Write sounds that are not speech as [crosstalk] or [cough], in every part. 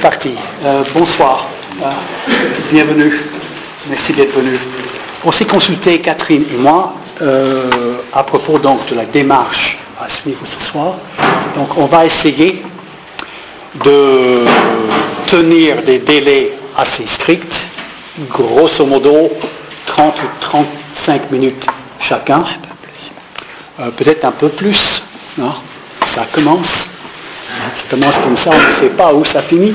c'est parti. Euh, bonsoir. Euh, bienvenue. Merci d'être venu. On s'est consulté, Catherine et moi, euh, à propos donc de la démarche à suivre ce soir. Donc on va essayer de tenir des délais assez stricts, grosso modo 30 ou 35 minutes chacun, peut-être un peu plus. Non ça commence. Ça commence comme ça, on ne sait pas où ça finit.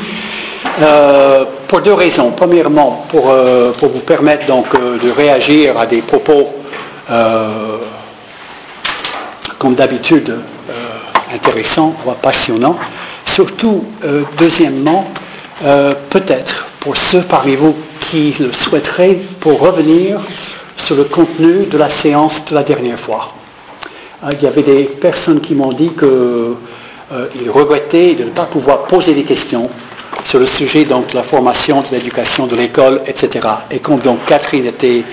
Euh, pour deux raisons. Premièrement, pour, euh, pour vous permettre donc euh, de réagir à des propos, comme d'habitude, intéressants, voire passionnants. Surtout, deuxièmement, peut-être pour ceux parmi vous qui le souhaiteraient, pour revenir sur le contenu de la séance de la dernière fois. Il y avait des personnes qui m'ont dit qu'ils regrettaient de ne pas pouvoir poser des questions sur le sujet donc, de la formation, de l'éducation, de l'école, etc. Et comme donc Catherine était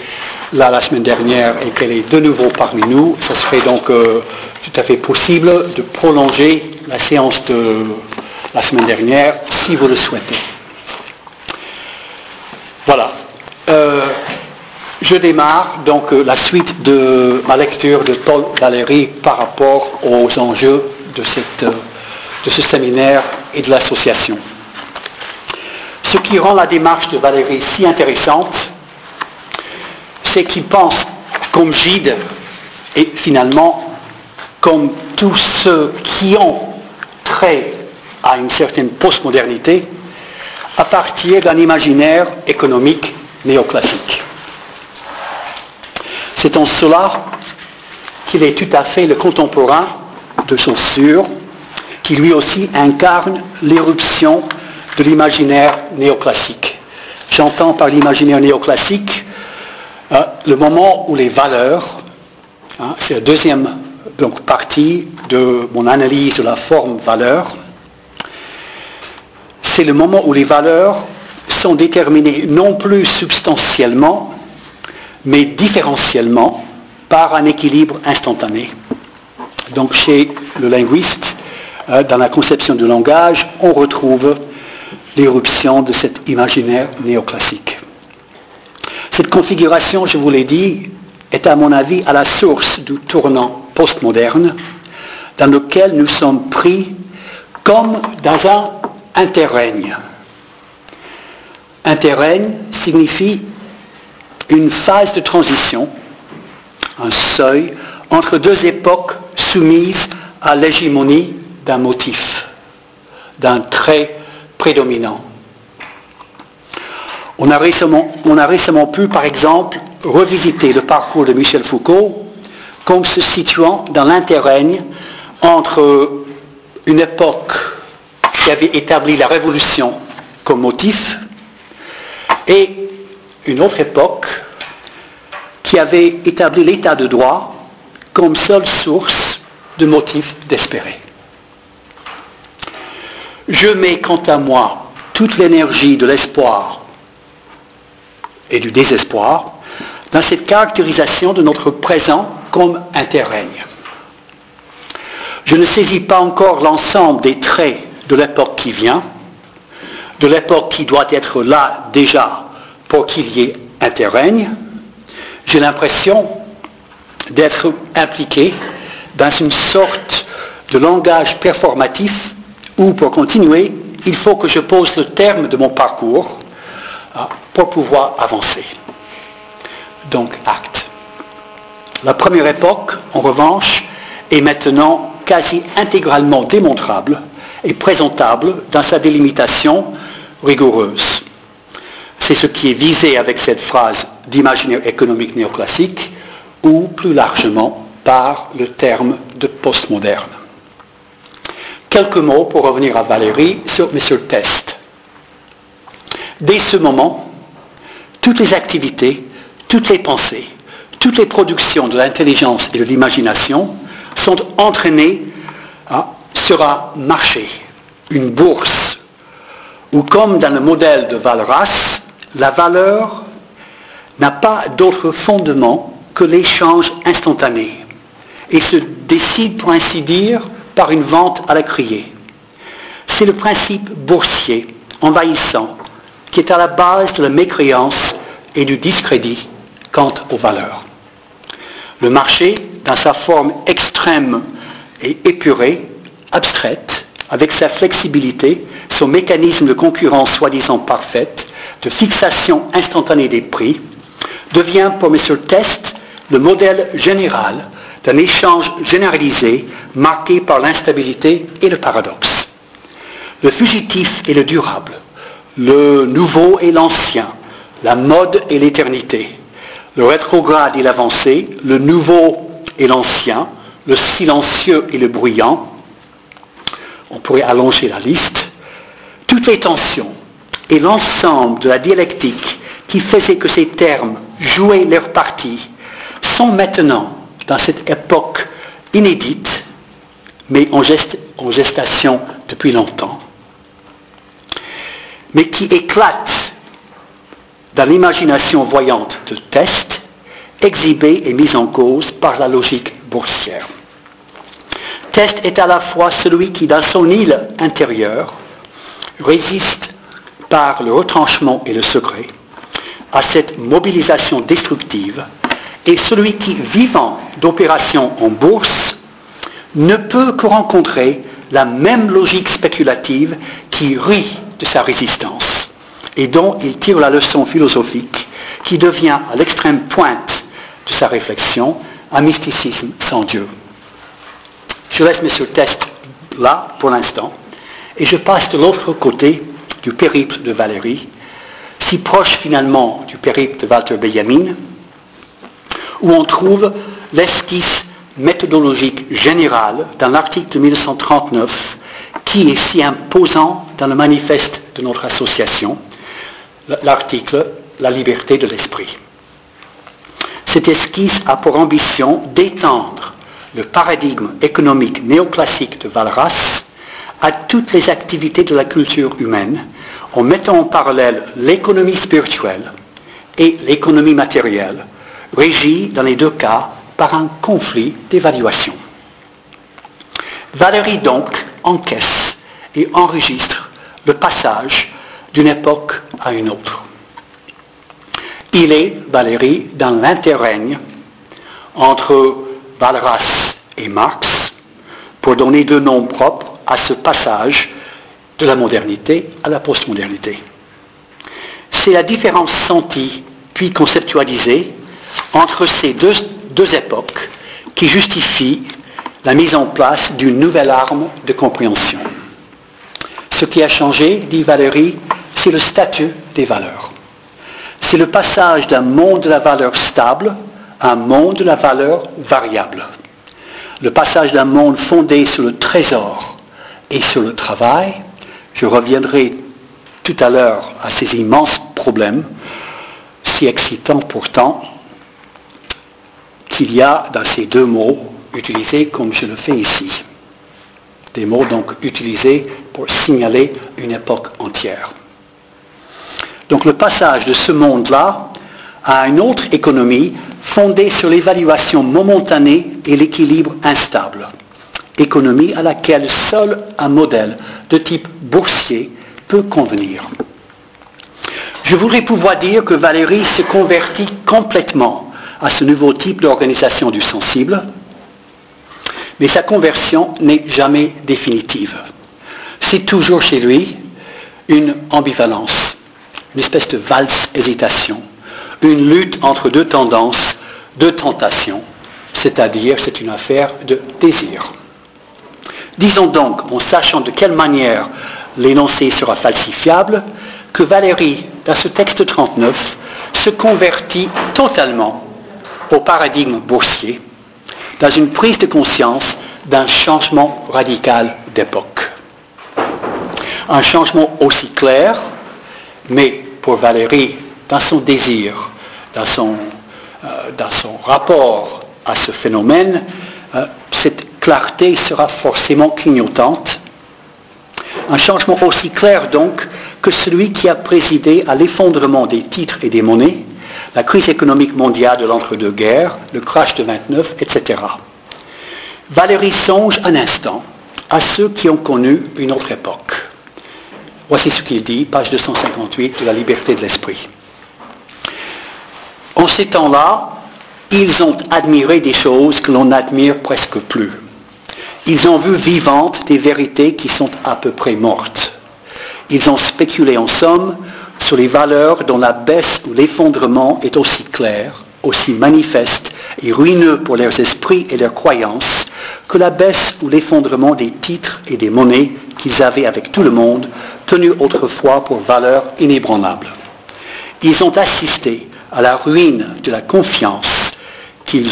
là la semaine dernière et qu'elle est de nouveau parmi nous, ce serait donc euh, tout à fait possible de prolonger la séance de la semaine dernière si vous le souhaitez. Voilà. Euh, je démarre donc euh, la suite de ma lecture de Paul Valéry par rapport aux enjeux de, cette, de ce séminaire et de l'association. Ce qui rend la démarche de Valérie si intéressante, c'est qu'il pense comme Gide et finalement comme tous ceux qui ont trait à une certaine postmodernité à partir d'un imaginaire économique néoclassique. C'est en cela qu'il est tout à fait le contemporain de Saussure, qui lui aussi incarne l'éruption de l'imaginaire néoclassique. J'entends par l'imaginaire néoclassique euh, le moment où les valeurs, hein, c'est la deuxième donc, partie de mon analyse de la forme valeur, c'est le moment où les valeurs sont déterminées non plus substantiellement, mais différentiellement par un équilibre instantané. Donc chez le linguiste, dans la conception du langage, on retrouve l'éruption de cet imaginaire néoclassique. Cette configuration, je vous l'ai dit, est à mon avis à la source du tournant postmoderne dans lequel nous sommes pris comme dans un interrègne. Interrègne signifie une phase de transition, un seuil entre deux époques soumises à l'hégémonie d'un motif, d'un trait prédominant. On a, récemment, pu, par exemple, revisiter le parcours de Michel Foucault comme se situant dans l'interrègne entre une époque qui avait établi la révolution comme motif et une autre époque qui avait établi l'état de droit comme seule source de motifs d'espérer. Je mets quant à moi toute l'énergie de l'espoir et du désespoir dans cette caractérisation de notre présent comme interrègne. Je ne saisis pas encore l'ensemble des traits de l'époque qui vient, de l'époque qui doit être là déjà pour qu'il y ait interrègne. J'ai l'impression d'être impliqué dans une sorte de langage performatif où, pour continuer, il faut que je pose le terme de mon parcours hein, pour pouvoir avancer. Donc, acte. La première époque, en revanche, est maintenant quasi intégralement démontrable et présentable dans sa délimitation rigoureuse. C'est ce qui est visé avec cette phrase d'imaginaire économique néoclassique ou plus largement par le terme de postmoderne. Quelques mots pour revenir à Valérie sur M. Test. Dès ce moment, toutes les activités, toutes les pensées, toutes les productions de l'intelligence et de l'imagination sont entraînées hein, sur un marché, une bourse, où comme dans le modèle de Valras, la valeur n'a pas d'autre fondement que l'échange instantané et se décide, pour ainsi dire, par une vente à la criée. C'est le principe boursier envahissant qui est à la base de la mécréance et du discrédit quant aux valeurs. Le marché, dans sa forme extrême et épurée, abstraite, avec sa flexibilité, son mécanisme de concurrence soi-disant parfaite, de fixation instantanée des prix, devient pour M. Test le modèle général d'un échange généralisé marqué par l'instabilité et le paradoxe. Le fugitif et le durable, le nouveau et l'ancien, la mode et l'éternité, le rétrograde et l'avancé, le nouveau et l'ancien, le silencieux et le bruyant. On pourrait allonger la liste. Toutes les tensions et l'ensemble de la dialectique qui faisait que ces termes jouaient leur partie sont maintenant, dans cette époque inédite, mais en, gestation depuis longtemps, mais qui éclatent dans l'imagination voyante de test, exhibée et mise en cause par la logique boursière. Test est à la fois celui qui, dans son île intérieure, résiste par le retranchement et le secret à cette mobilisation destructive, et celui qui, vivant d'opérations en bourse, ne peut que rencontrer la même logique spéculative qui rit de sa résistance et dont il tire la leçon philosophique qui devient à l'extrême pointe de sa réflexion un mysticisme sans Dieu. Je laisse M. Test là pour l'instant et je passe de l'autre côté du périple de Valérie, si proche finalement du périple de Walter Benjamin, où on trouve l'esquisse méthodologique générale dans l'article de 1939 qui est si imposant dans le manifeste de notre association, l'article La liberté de l'esprit. Cette esquisse a pour ambition d'étendre le paradigme économique néoclassique de Valras à toutes les activités de la culture humaine en mettant en parallèle l'économie spirituelle et l'économie matérielle, régie dans les deux cas par un conflit d'évaluation. Valérie donc encaisse et enregistre le passage d'une époque à une autre. Il est, Valérie, dans l'interrègne entre Valras et Marx pour donner deux noms propres à ce passage de la modernité à la postmodernité. C'est la différence sentie puis conceptualisée entre ces deux, deux époques qui justifie la mise en place d'une nouvelle arme de compréhension. Ce qui a changé, dit Valérie, c'est le statut des valeurs. C'est le passage d'un monde de la valeur stable à un monde de la valeur variable. Le passage d'un monde fondé sur le trésor et sur le travail. Je reviendrai tout à l'heure à ces immenses problèmes, si excitants pourtant, qu'il y a dans ces deux mots utilisés comme je le fais ici. Des mots donc utilisés pour signaler une époque entière. Donc le passage de ce monde-là à une autre économie fondée sur l'évaluation momentanée et l'équilibre instable. Économie à laquelle seul un modèle de type boursier peut convenir. Je voudrais pouvoir dire que Valérie se convertit complètement à ce nouveau type d'organisation du sensible, mais sa conversion n'est jamais définitive. C'est toujours chez lui une ambivalence, une espèce de valse-hésitation, une lutte entre deux tendances, deux tentations, c'est-à-dire c'est une affaire de désir. Disons donc, en sachant de quelle manière l'énoncé sera falsifiable, que Valérie, dans ce texte 39, se convertit totalement au paradigme boursier dans une prise de conscience d'un changement radical d'époque. Un changement aussi clair, mais pour Valérie, dans son désir, dans son, euh, rapport à ce phénomène, euh, cette clarté sera forcément clignotante. Un changement aussi clair donc que celui qui a présidé à l'effondrement des titres et des monnaies la crise économique mondiale de l'entre-deux-guerres, le crash de 29, etc. Valérie songe un instant à ceux qui ont connu une autre époque, Voici ce qu'il dit, page 258 de la liberté de l'esprit. En ces temps-là, ils ont admiré des choses que l'on n'admire presque plus. Ils ont vu vivantes des vérités qui sont à peu près mortes. Ils ont spéculé en somme sur les valeurs dont la baisse ou l'effondrement est aussi clair, aussi manifeste et ruineux pour leurs esprits et leurs croyances que la baisse ou l'effondrement des titres et des monnaies qu'ils avaient avec tout le monde, tenus autrefois pour valeurs inébranlables. Ils ont assisté à la ruine de la confiance qu'ils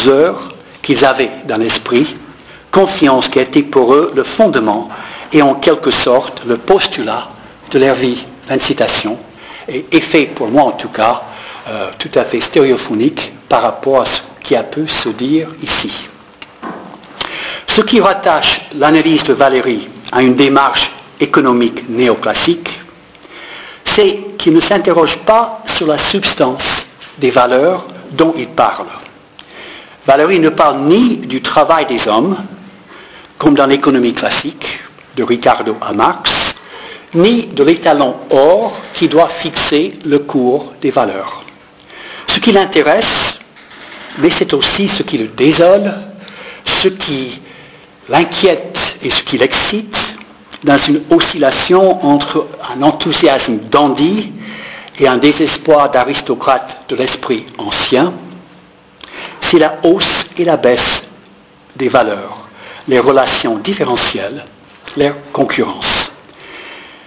qu'ils avaient dans l'esprit, confiance qui a été pour eux le fondement et en quelque sorte le postulat de leur vie. Fin de citation. Et effet, pour moi en tout cas, euh, tout à fait stéréophonique par rapport à ce qui a pu se dire ici. Ce qui rattache l'analyse de Valérie à une démarche économique néoclassique, c'est qu'il ne s'interroge pas sur la substance des valeurs dont il parle. Valérie ne parle ni du travail des hommes, comme dans l'économie classique, de Ricardo à Marx, ni de l'étalon or qui doit fixer le cours des valeurs. Ce qui l'intéresse, mais c'est aussi ce qui le désole, ce qui l'inquiète et ce qui l'excite, dans une oscillation entre un enthousiasme dandy et un désespoir d'aristocrate de l'esprit ancien, c'est la hausse et la baisse des valeurs, les relations différentielles, les concurrences.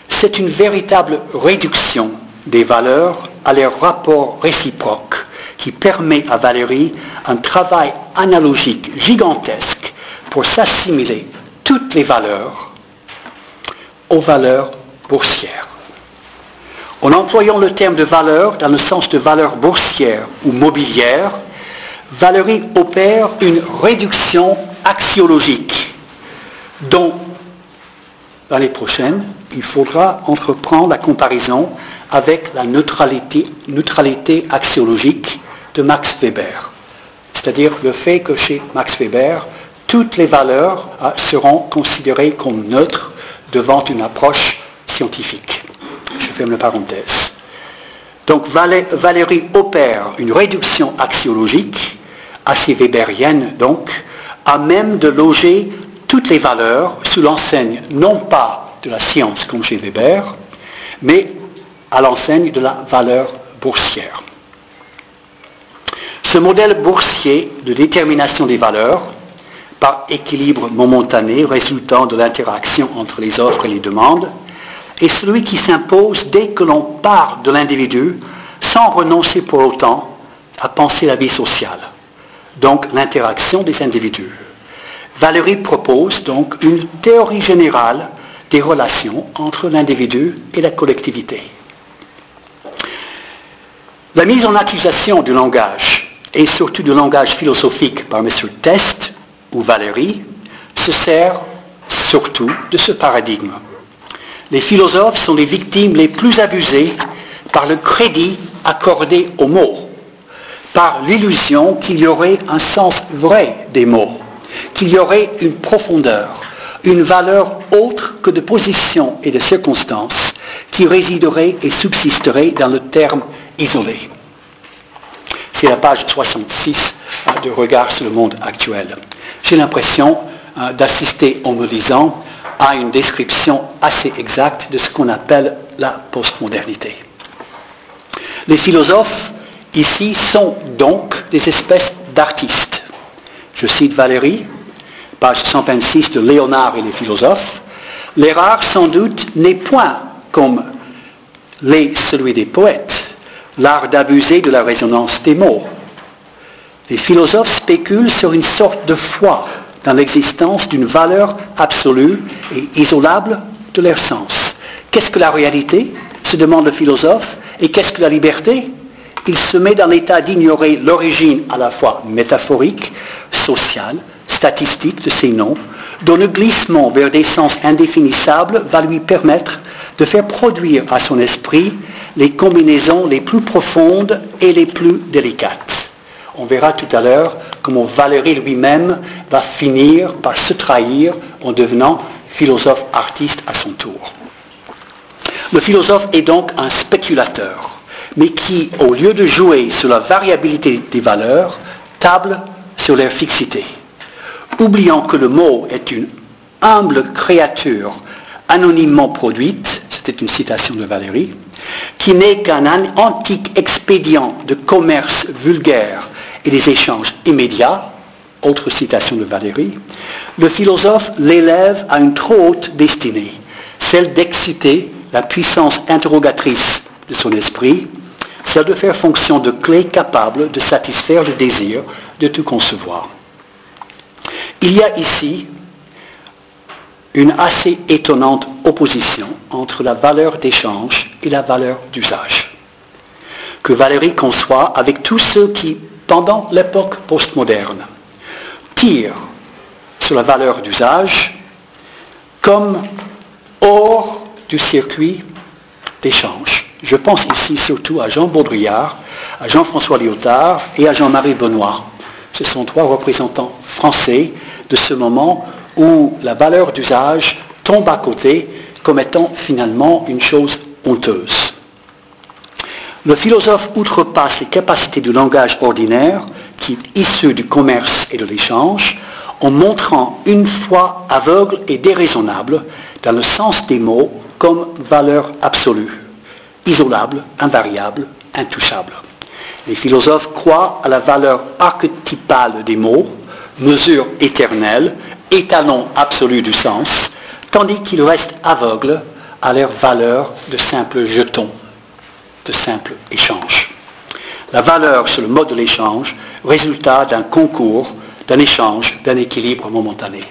C'est une véritable réduction des valeurs à leurs rapports réciproques qui permet à Valérie un travail analogique gigantesque pour s'assimiler toutes les valeurs aux valeurs boursières. En employant le terme de valeur dans le sens de valeur boursière ou mobilière, Valérie opère une réduction axiologique dont l'année prochaine, il faudra entreprendre la comparaison avec la neutralité, axiologique de Max Weber. C'est-à-dire le fait que chez Max Weber, toutes les valeurs ah, seront considérées comme neutres devant une approche scientifique. Je ferme la parenthèse. Donc Valérie opère une réduction axiologique, assez weberienne donc, à même de loger toutes les valeurs sous l'enseigne non pas de la science comme chez Weber, mais à l'enseigne de la valeur boursière. Ce modèle boursier de détermination des valeurs, par équilibre momentané résultant de l'interaction entre les offres et les demandes, est celui qui s'impose dès que l'on part de l'individu sans renoncer pour autant à penser la vie sociale, donc l'interaction des individus. Valérie propose donc une théorie générale des relations entre l'individu et la collectivité. La mise en accusation du langage et surtout du langage philosophique par M. Test ou Valéry, se sert surtout de ce paradigme. Les philosophes sont les victimes les plus abusées par le crédit accordé aux mots, par l'illusion qu'il y aurait un sens vrai des mots, qu'il y aurait une profondeur, une valeur autre que de position et de circonstances qui résiderait et subsisterait dans le terme isolé. C'est la page 66 hein, de Regard sur le monde actuel. J'ai l'impression hein, d'assister en me lisant à une description assez exacte de ce qu'on appelle la postmodernité. Les philosophes ici sont donc des espèces d'artistes. Je cite Valérie, page 126 de Léonard et les philosophes. Les rares, sans doute, n'est point comme les, celui des poètes l'art d'abuser de la résonance des mots. Les philosophes spéculent sur une sorte de foi dans l'existence d'une valeur absolue et isolable de leur sens. Qu'est-ce que la réalité se demande le philosophe. Et qu'est-ce que la liberté? Il se met dans l'état d'ignorer l'origine à la fois métaphorique, sociale, statistique de ces noms, dont le glissement vers des sens indéfinissables va lui permettre de faire produire à son esprit les combinaisons les plus profondes et les plus délicates. On verra tout à l'heure comment Valérie lui-même va finir par se trahir en devenant philosophe artiste à son tour. Le philosophe est donc un spéculateur, mais qui, au lieu de jouer sur la variabilité des valeurs, table sur leur fixité, oubliant que le mot est une humble créature anonymement produite, c'était une citation de Valérie, qui n'est qu'un antique expédient de commerce vulgaire et des échanges immédiats, autre citation de Valérie, le philosophe l'élève à une trop haute destinée, celle d'exciter la puissance interrogatrice de son esprit, celle de faire fonction de clé capable de satisfaire le désir de tout concevoir. Il y a ici une assez étonnante opposition entre la valeur d'échange et la valeur d'usage, que Valérie conçoit avec tous ceux qui, pendant l'époque postmoderne, tirent sur la valeur d'usage comme hors du circuit d'échange. Je pense ici surtout à Jean Baudrillard, à Jean-François Lyotard et à Jean-Marie Benoît. Ce sont trois représentants français de ce moment où la valeur d'usage tombe à côté comme étant finalement une chose honteuse. Le philosophe outrepasse les capacités du langage ordinaire qui est issu du commerce et de l'échange en montrant une foi aveugle et déraisonnable dans le sens des mots comme valeur absolue, isolable, invariable, intouchable. Les philosophes croient à la valeur archétypale des mots, mesure éternelle, étalon absolu du sens, tandis qu'ils restent aveugles à leur valeur de simple jeton, de simple échange. La valeur sur le mode de l'échange, résultat d'un concours, d'un échange, d'un équilibre momentané.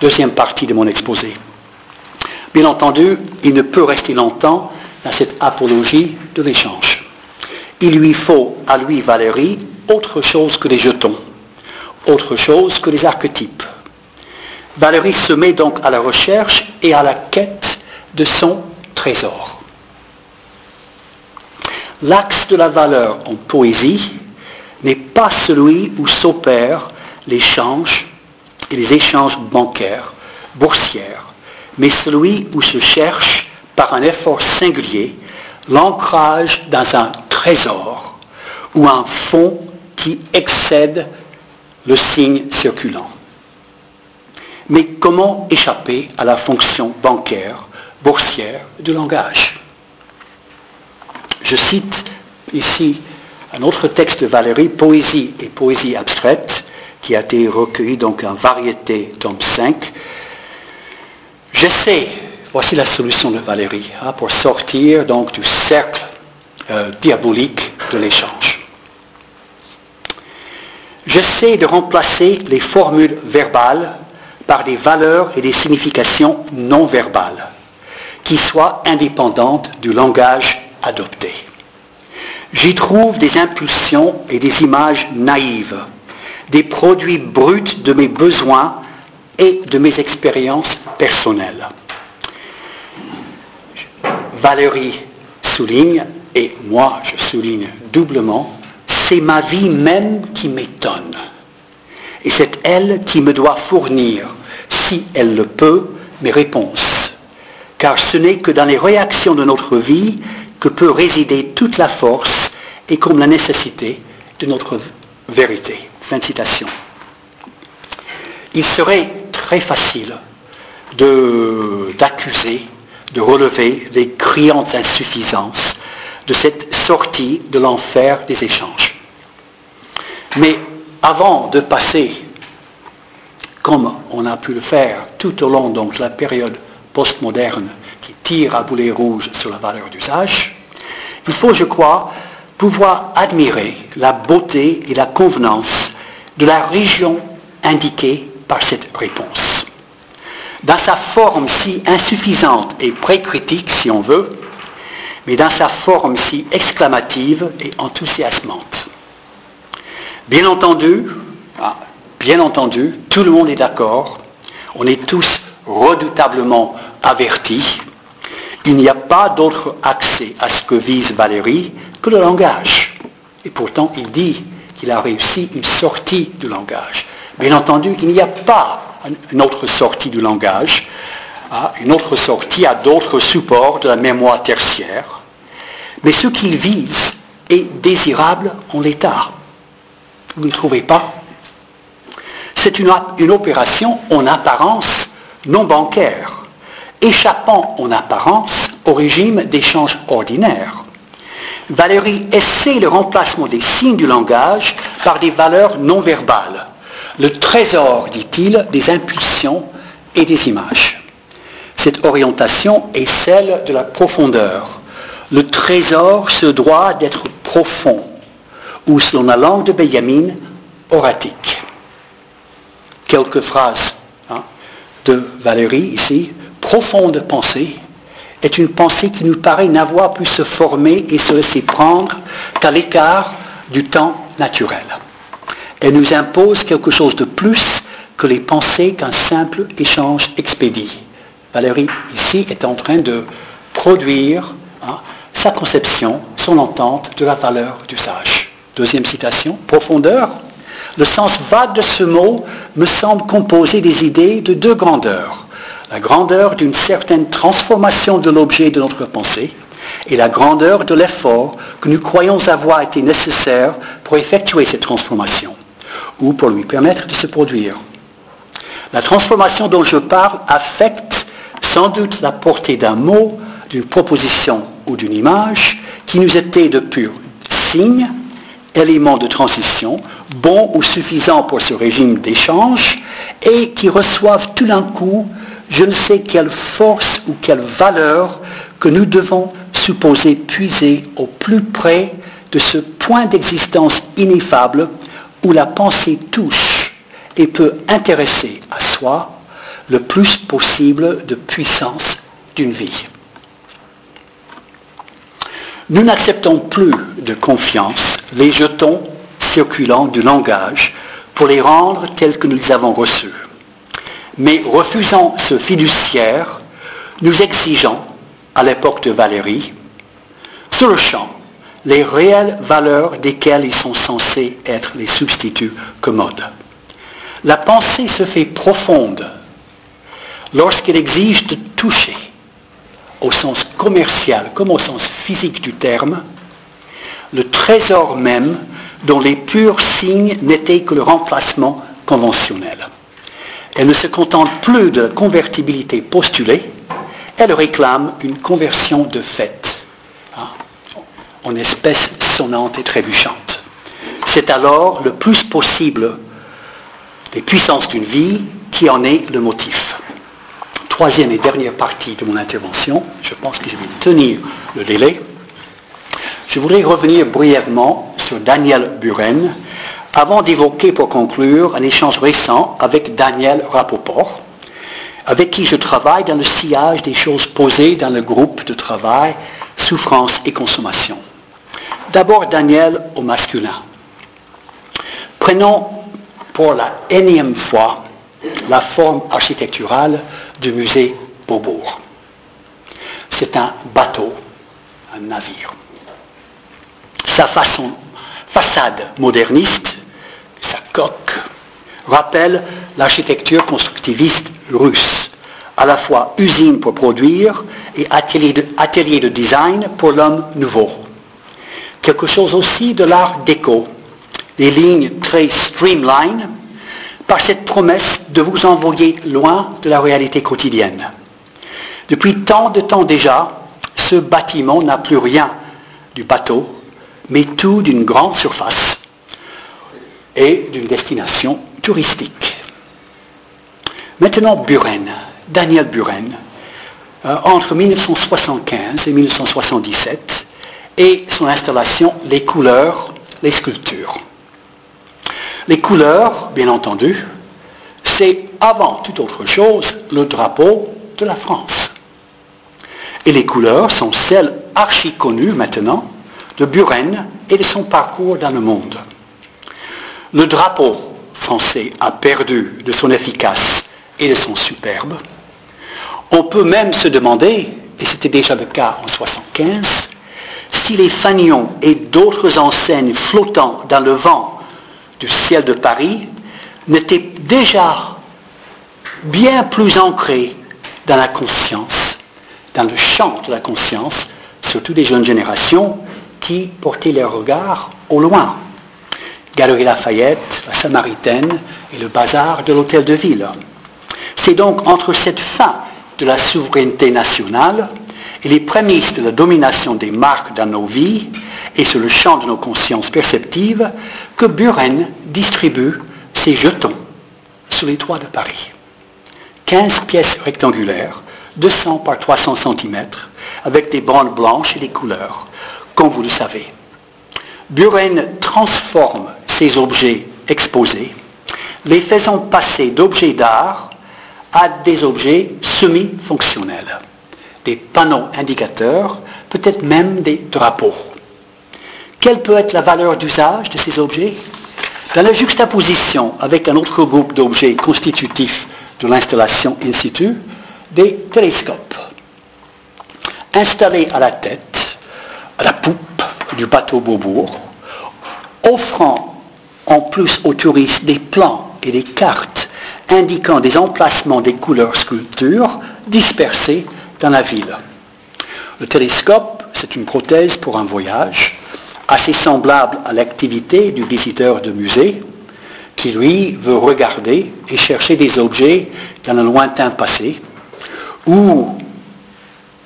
Deuxième partie de mon exposé. Bien entendu, il ne peut rester longtemps dans cette apologie de l'échange. Il lui faut, à lui Valérie, autre chose que les jetons, autre chose que les archétypes. Valérie se met donc à la recherche et à la quête de son trésor. L'axe de la valeur en poésie n'est pas celui où s'opèrent l'échange et les échanges bancaires, boursières, mais celui où se cherche par un effort singulier l'ancrage dans un trésor ou un fond qui excède le signe circulant. Mais comment échapper à la fonction bancaire, boursière du langage? Je cite ici un autre texte de Valérie, Poésie et poésie abstraite, qui a été recueilli donc en variété, tome 5, J'essaie, voici la solution de Valérie, hein, pour sortir donc du cercle euh, diabolique de l'échange. J'essaie de remplacer les formules verbales par des valeurs et des significations non verbales, qui soient indépendantes du langage adopté. J'y trouve des impulsions et des images naïves, des produits bruts de mes besoins et de mes expériences personnelles. Valérie souligne, et moi je souligne doublement, c'est ma vie même qui m'étonne. Et c'est elle qui me doit fournir, si elle le peut, mes réponses. Car ce n'est que dans les réactions de notre vie que peut résider toute la force et comme la nécessité de notre vérité. Fin citation. Il serait très facile d'accuser, de, relever les criantes insuffisances de cette sortie de l'enfer des échanges. Mais avant de passer, comme on a pu le faire tout au long de la période postmoderne qui tire à boulet rouge sur la valeur d'usage, il faut, je crois, pouvoir admirer la beauté et la convenance de la région indiquée par cette réponse. Dans sa forme si insuffisante et précritique, si on veut, mais dans sa forme si exclamative et enthousiasmante. Bien entendu, ah, bien entendu, tout le monde est d'accord, on est tous redoutablement avertis, il n'y a pas d'autre accès à ce que vise Valérie que le langage. Et pourtant, il dit qu'il a réussi une sortie du langage. Bien entendu, il n'y a pas une autre sortie du langage à une autre sortie à d'autres supports de la mémoire tertiaire, mais ce qu'il vise est désirable en l'état. Vous ne trouvez pas C'est une, opération en apparence non bancaire, échappant en apparence au régime d'échange ordinaire. Valérie essaie le remplacement des signes du langage par des valeurs non verbales. Le trésor, dit-il, des impulsions et des images. Cette orientation est celle de la profondeur. Le trésor se doit d'être profond, ou selon la langue de Benjamin, oratique. Quelques phrases hein, de Valérie ici. Profonde pensée est une pensée qui nous paraît n'avoir pu se former et se laisser prendre qu'à l'écart du temps naturel. Elle nous impose quelque chose de plus que les pensées qu'un simple échange expédie. Valérie, ici, est en train de produire hein, sa conception, son entente de la valeur du sage. Deuxième citation, profondeur. Le sens vague de ce mot me semble composé des idées de deux grandeurs. La grandeur d'une certaine transformation de l'objet de notre pensée et la grandeur de l'effort que nous croyons avoir été nécessaire pour effectuer cette transformation ou pour lui permettre de se produire. La transformation dont je parle affecte sans doute la portée d'un mot, d'une proposition ou d'une image qui nous était de pur signe, élément de transition, bon ou suffisant pour ce régime d'échange, et qui reçoivent tout d'un coup je ne sais quelle force ou quelle valeur que nous devons supposer puiser au plus près de ce point d'existence ineffable où la pensée touche et peut intéresser à soi le plus possible de puissance d'une vie. Nous n'acceptons plus de confiance les jetons circulants du langage pour les rendre tels que nous les avons reçus. Mais refusant ce fiduciaire, nous exigeons, à l'époque de Valérie, sur le champ, les réelles valeurs desquelles ils sont censés être les substituts commodes. La pensée se fait profonde lorsqu'elle exige de toucher, au sens commercial comme au sens physique du terme, le trésor même dont les purs signes n'étaient que le remplacement conventionnel. Elle ne se contente plus de convertibilité postulée, elle réclame une conversion de fait, hein, en espèce sonnante et trébuchante. C'est alors le plus possible des puissances d'une vie qui en est le motif. Troisième et dernière partie de mon intervention, je pense que je vais tenir le délai. Je voudrais revenir brièvement sur Daniel Buren, avant d'évoquer pour conclure un échange récent avec Daniel Rapoport, avec qui je travaille dans le sillage des choses posées dans le groupe de travail Souffrance et Consommation. D'abord Daniel au masculin. Prenons pour la énième fois la forme architecturale du musée Beaubourg. C'est un bateau, un navire. Sa façade moderniste sa coque, rappelle l'architecture constructiviste russe, à la fois usine pour produire et atelier de, atelier de design pour l'homme nouveau. Quelque chose aussi de l'art déco, les lignes très streamline, par cette promesse de vous envoyer loin de la réalité quotidienne. Depuis tant de temps déjà, ce bâtiment n'a plus rien du bateau, mais tout d'une grande surface et d'une destination touristique. Maintenant, Buren, Daniel Buren, euh, entre 1975 et 1977, et son installation Les couleurs, les sculptures. Les couleurs, bien entendu, c'est avant toute autre chose le drapeau de la France. Et les couleurs sont celles archi connues maintenant de Buren et de son parcours dans le monde. Le drapeau français a perdu de son efficace et de son superbe. On peut même se demander, et c'était déjà le cas en 1975, si les fanions et d'autres enseignes flottant dans le vent du ciel de Paris n'étaient déjà bien plus ancrés dans la conscience, dans le champ de la conscience, surtout des jeunes générations qui portaient leur regard au loin. Galerie Lafayette, la Samaritaine et le bazar de l'hôtel de ville. C'est donc entre cette fin de la souveraineté nationale et les prémices de la domination des marques dans nos vies et sur le champ de nos consciences perceptives que Buren distribue ses jetons sur les toits de Paris. 15 pièces rectangulaires, 200 par 300 cm, avec des bandes blanches et des couleurs, comme vous le savez. Buren transforme ces objets exposés, les faisant passer d'objets d'art à des objets semi-fonctionnels, des panneaux indicateurs, peut-être même des drapeaux. Quelle peut être la valeur d'usage de ces objets? Dans la juxtaposition avec un autre groupe d'objets constitutifs de l'installation in des télescopes installés à la tête, à la poupe du bateau Beaubourg, offrant en plus aux touristes des plans et des cartes indiquant des emplacements des couleurs sculptures dispersées dans la ville. Le télescope, c'est une prothèse pour un voyage, assez semblable à l'activité du visiteur de musée, qui lui veut regarder et chercher des objets dans le lointain passé, ou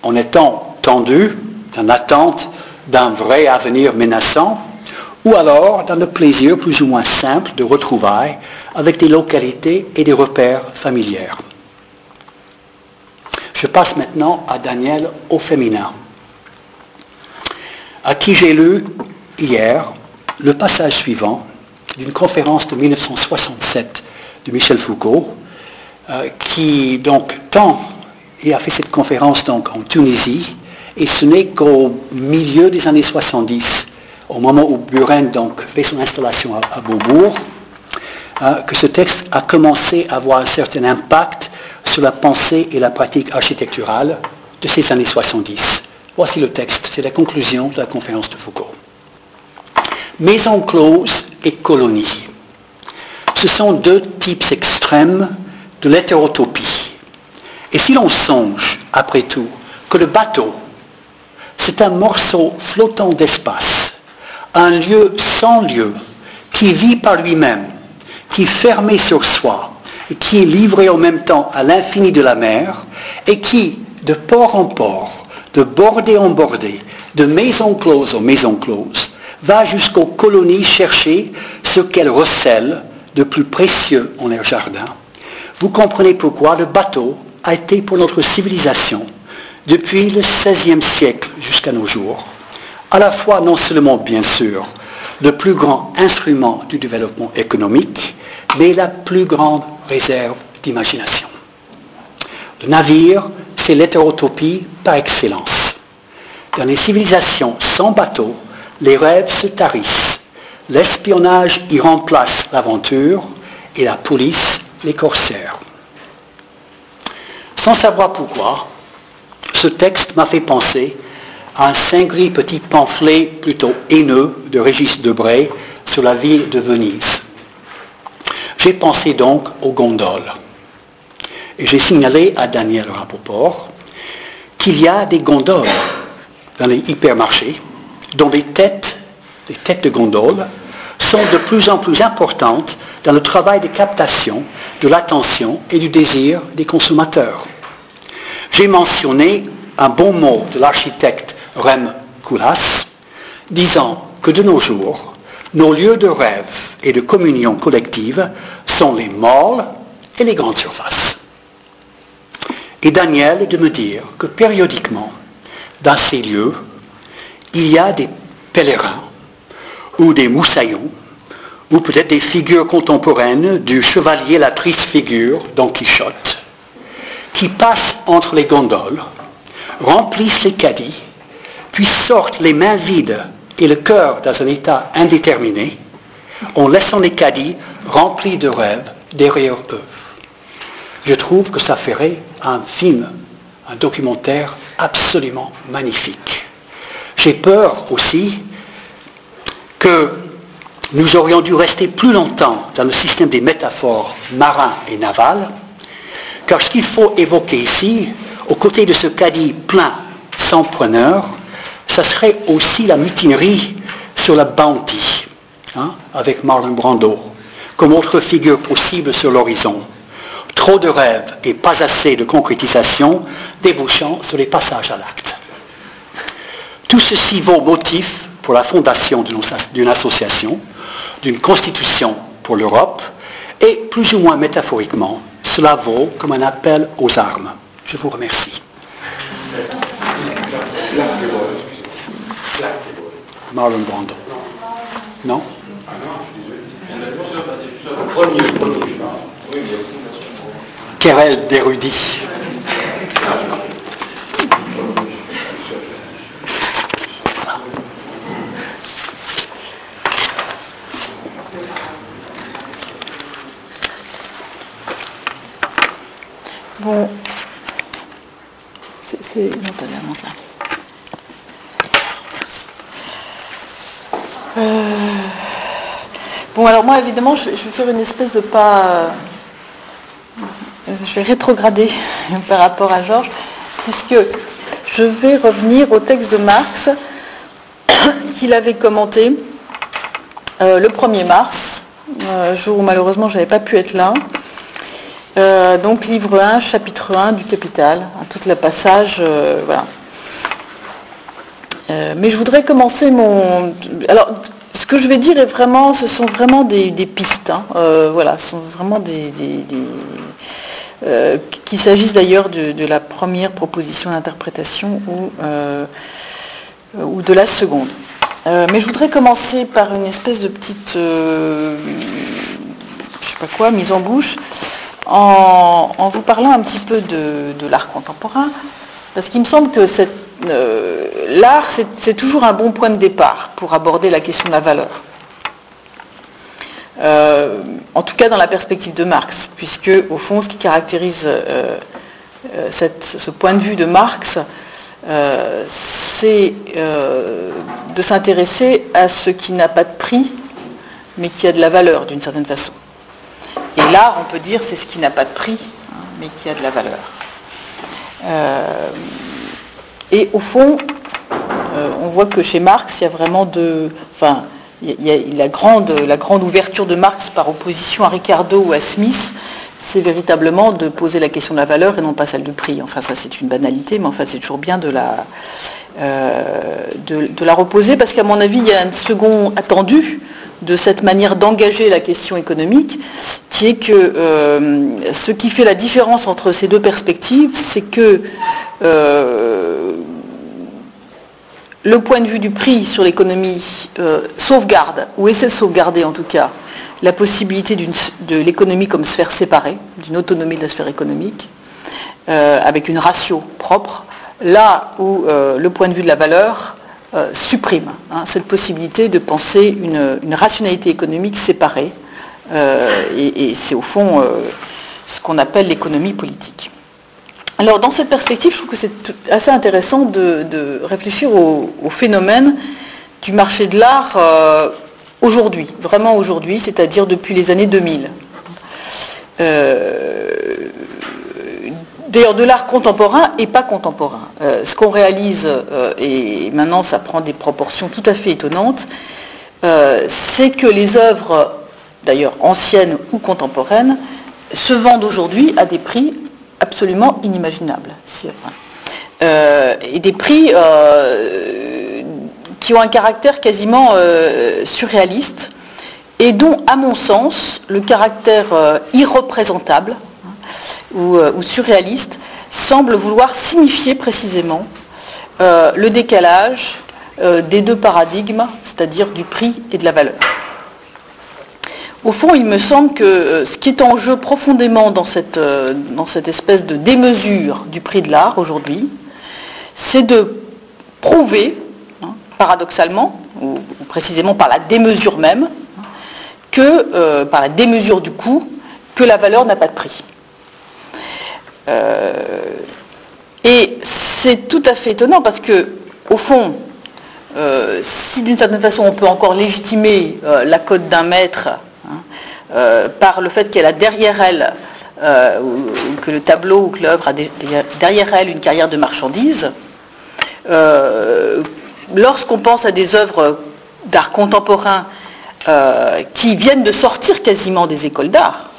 en étant tendu dans l'attente d'un vrai avenir menaçant, ou alors dans le plaisir plus ou moins simple de retrouvailles avec des localités et des repères familières. Je passe maintenant à Daniel au féminin, à qui j'ai lu hier le passage suivant d'une conférence de 1967 de Michel Foucault, euh, qui donc tant a fait cette conférence en Tunisie, et ce n'est qu'au milieu des années 70 au moment où Buren donc, fait son installation à, Beaubourg, hein, que ce texte a commencé à avoir un certain impact sur la pensée et la pratique architecturale de ces années 70. Voici le texte, c'est la conclusion de la conférence de Foucault. Maison close et colonie. Ce sont deux types extrêmes de l'hétérotopie. Et si l'on songe, après tout, que le bateau, c'est un morceau flottant d'espace, un lieu sans lieu, qui vit par lui-même, qui est fermé sur soi, et qui est livré en même temps à l'infini de la mer, et qui, de port en port, de bordée en bordée, de maison close en maison close, va jusqu'aux colonies chercher ce qu'elles recèlent de plus précieux en leur jardin. Vous comprenez pourquoi le bateau a été pour notre civilisation, depuis le XVIe siècle jusqu'à nos jours, à la fois non seulement bien sûr le plus grand instrument du développement économique, mais la plus grande réserve d'imagination. Le navire, c'est l'hétérotopie par excellence. Dans les civilisations sans bateau, les rêves se tarissent. L'espionnage y remplace l'aventure et la police les corsaires. Sans savoir pourquoi, ce texte m'a fait penser un singulier petit pamphlet plutôt haineux de Régis Debray sur la ville de Venise. J'ai pensé donc aux gondoles. Et j'ai signalé à Daniel Rapoport qu'il y a des gondoles dans les hypermarchés dont les têtes, les têtes de gondoles, sont de plus en plus importantes dans le travail de captation de l'attention et du désir des consommateurs. J'ai mentionné un bon mot de l'architecte Rem Koolhaas, disant que de nos jours, nos lieux de rêve et de communion collective sont les malls et les grandes surfaces. Et Daniel de me dire que périodiquement, dans ces lieux, il y a des pèlerins ou des moussaillons ou peut-être des figures contemporaines du chevalier la triste figure Don Quichotte, qui passent entre les gondoles, remplissent les caddies puis sortent les mains vides et le cœur dans un état indéterminé, en laissant les caddies remplis de rêves derrière eux. Je trouve que ça ferait un film, un documentaire absolument magnifique. J'ai peur aussi que nous aurions dû rester plus longtemps dans le système des métaphores marins et navales, Car ce qu'il faut évoquer ici, aux côtés de ce caddie plein sans preneur, ça serait aussi la mutinerie sur la bounty, hein, avec Marlon Brando, comme autre figure possible sur l'horizon. Trop de rêves et pas assez de concrétisation débouchant sur les passages à l'acte. Tout ceci vaut motif pour la fondation d'une association, d'une constitution pour l'Europe, et plus ou moins métaphoriquement, cela vaut comme un appel aux armes. Je vous remercie. Marlon Brando. Non? Bon, c'est notamment ça. Euh, bon, alors moi, évidemment, je, vais faire une espèce de pas... Euh, je vais rétrograder [laughs] par rapport à Georges, puisque je vais revenir au texte de Marx [coughs] qu'il avait commenté euh, le 1er mars, jour où malheureusement je n'avais pas pu être là. Euh, donc livre 1, chapitre 1 du Capital, hein, tout le passage, euh, voilà. Euh, mais je voudrais commencer mon... Alors, ce que je vais dire est vraiment, ce sont vraiment des, pistes, hein. voilà, ce sont vraiment des... qu'il s'agisse d'ailleurs de, la première proposition d'interprétation ou, ou de la seconde. mais je voudrais commencer par une espèce de petite, je sais pas quoi, mise en bouche, en, vous parlant un petit peu de, l'art contemporain, parce qu'il me semble que euh, l'art, c'est toujours un bon point de départ pour aborder la question de la valeur. Euh, en tout cas dans la perspective de Marx, puisque au fond ce qui caractérise euh, ce point de vue de Marx, c'est de s'intéresser à ce qui n'a pas de prix, mais qui a de la valeur d'une certaine façon. Et l'art, on peut dire, c'est ce qui n'a pas de prix, hein, mais qui a de la valeur. Euh, et au fond, euh, on voit que chez Marx, il y a vraiment de. Enfin, il y a, la, grande, ouverture de Marx par opposition à Ricardo ou à Smith, c'est véritablement de poser la question de la valeur et non pas celle du prix. Enfin, ça c'est une banalité, mais enfin c'est toujours bien de la, euh, de, la reposer parce qu'à mon avis, il y a un second attendu de cette manière d'engager la question économique, qui est que euh, ce qui fait la différence entre ces deux perspectives, c'est que euh, le point de vue du prix sur l'économie euh, sauvegarde, ou essaie de sauvegarder en tout cas, la possibilité de l'économie comme sphère séparée, d'une autonomie de la sphère économique, avec une ratio propre, là où le point de vue de la valeur euh, supprime hein, cette possibilité de penser une, rationalité économique séparée. Euh, et, c'est au fond euh, ce qu'on appelle l'économie politique. Alors dans cette perspective, je trouve que c'est assez intéressant de, réfléchir au, phénomène du marché de l'art aujourd'hui, vraiment aujourd'hui, c'est-à-dire depuis les années 2000 d'ailleurs de l'art contemporain et pas contemporain. Euh, ce qu'on réalise, euh, et maintenant ça prend des proportions tout à fait étonnantes, euh, c'est que les œuvres, d'ailleurs anciennes ou contemporaines, se vendent aujourd'hui à des prix absolument inimaginables. et des prix qui ont un caractère quasiment surréaliste et dont, à mon sens, le caractère irreprésentable euh, ou, surréaliste semble vouloir signifier précisément euh, le décalage euh, des deux paradigmes, c'est-à-dire du prix et de la valeur. Au fond, il me semble que ce qui est en jeu profondément dans cette, espèce de démesure du prix de l'art aujourd'hui, c'est de prouver, hein, paradoxalement, ou, précisément par la démesure même, que, par la démesure du coût, que la valeur n'a pas de prix. Euh, et c'est tout à fait étonnant parce que, au fond, euh, si d'une certaine façon on peut encore légitimer euh, la cote d'un maître hein, par le fait qu'elle a derrière elle ou, que le tableau ou que l'œuvre a derrière elle une carrière de marchandise, lorsqu'on pense à des œuvres d'art contemporain qui viennent de sortir quasiment des écoles d'art,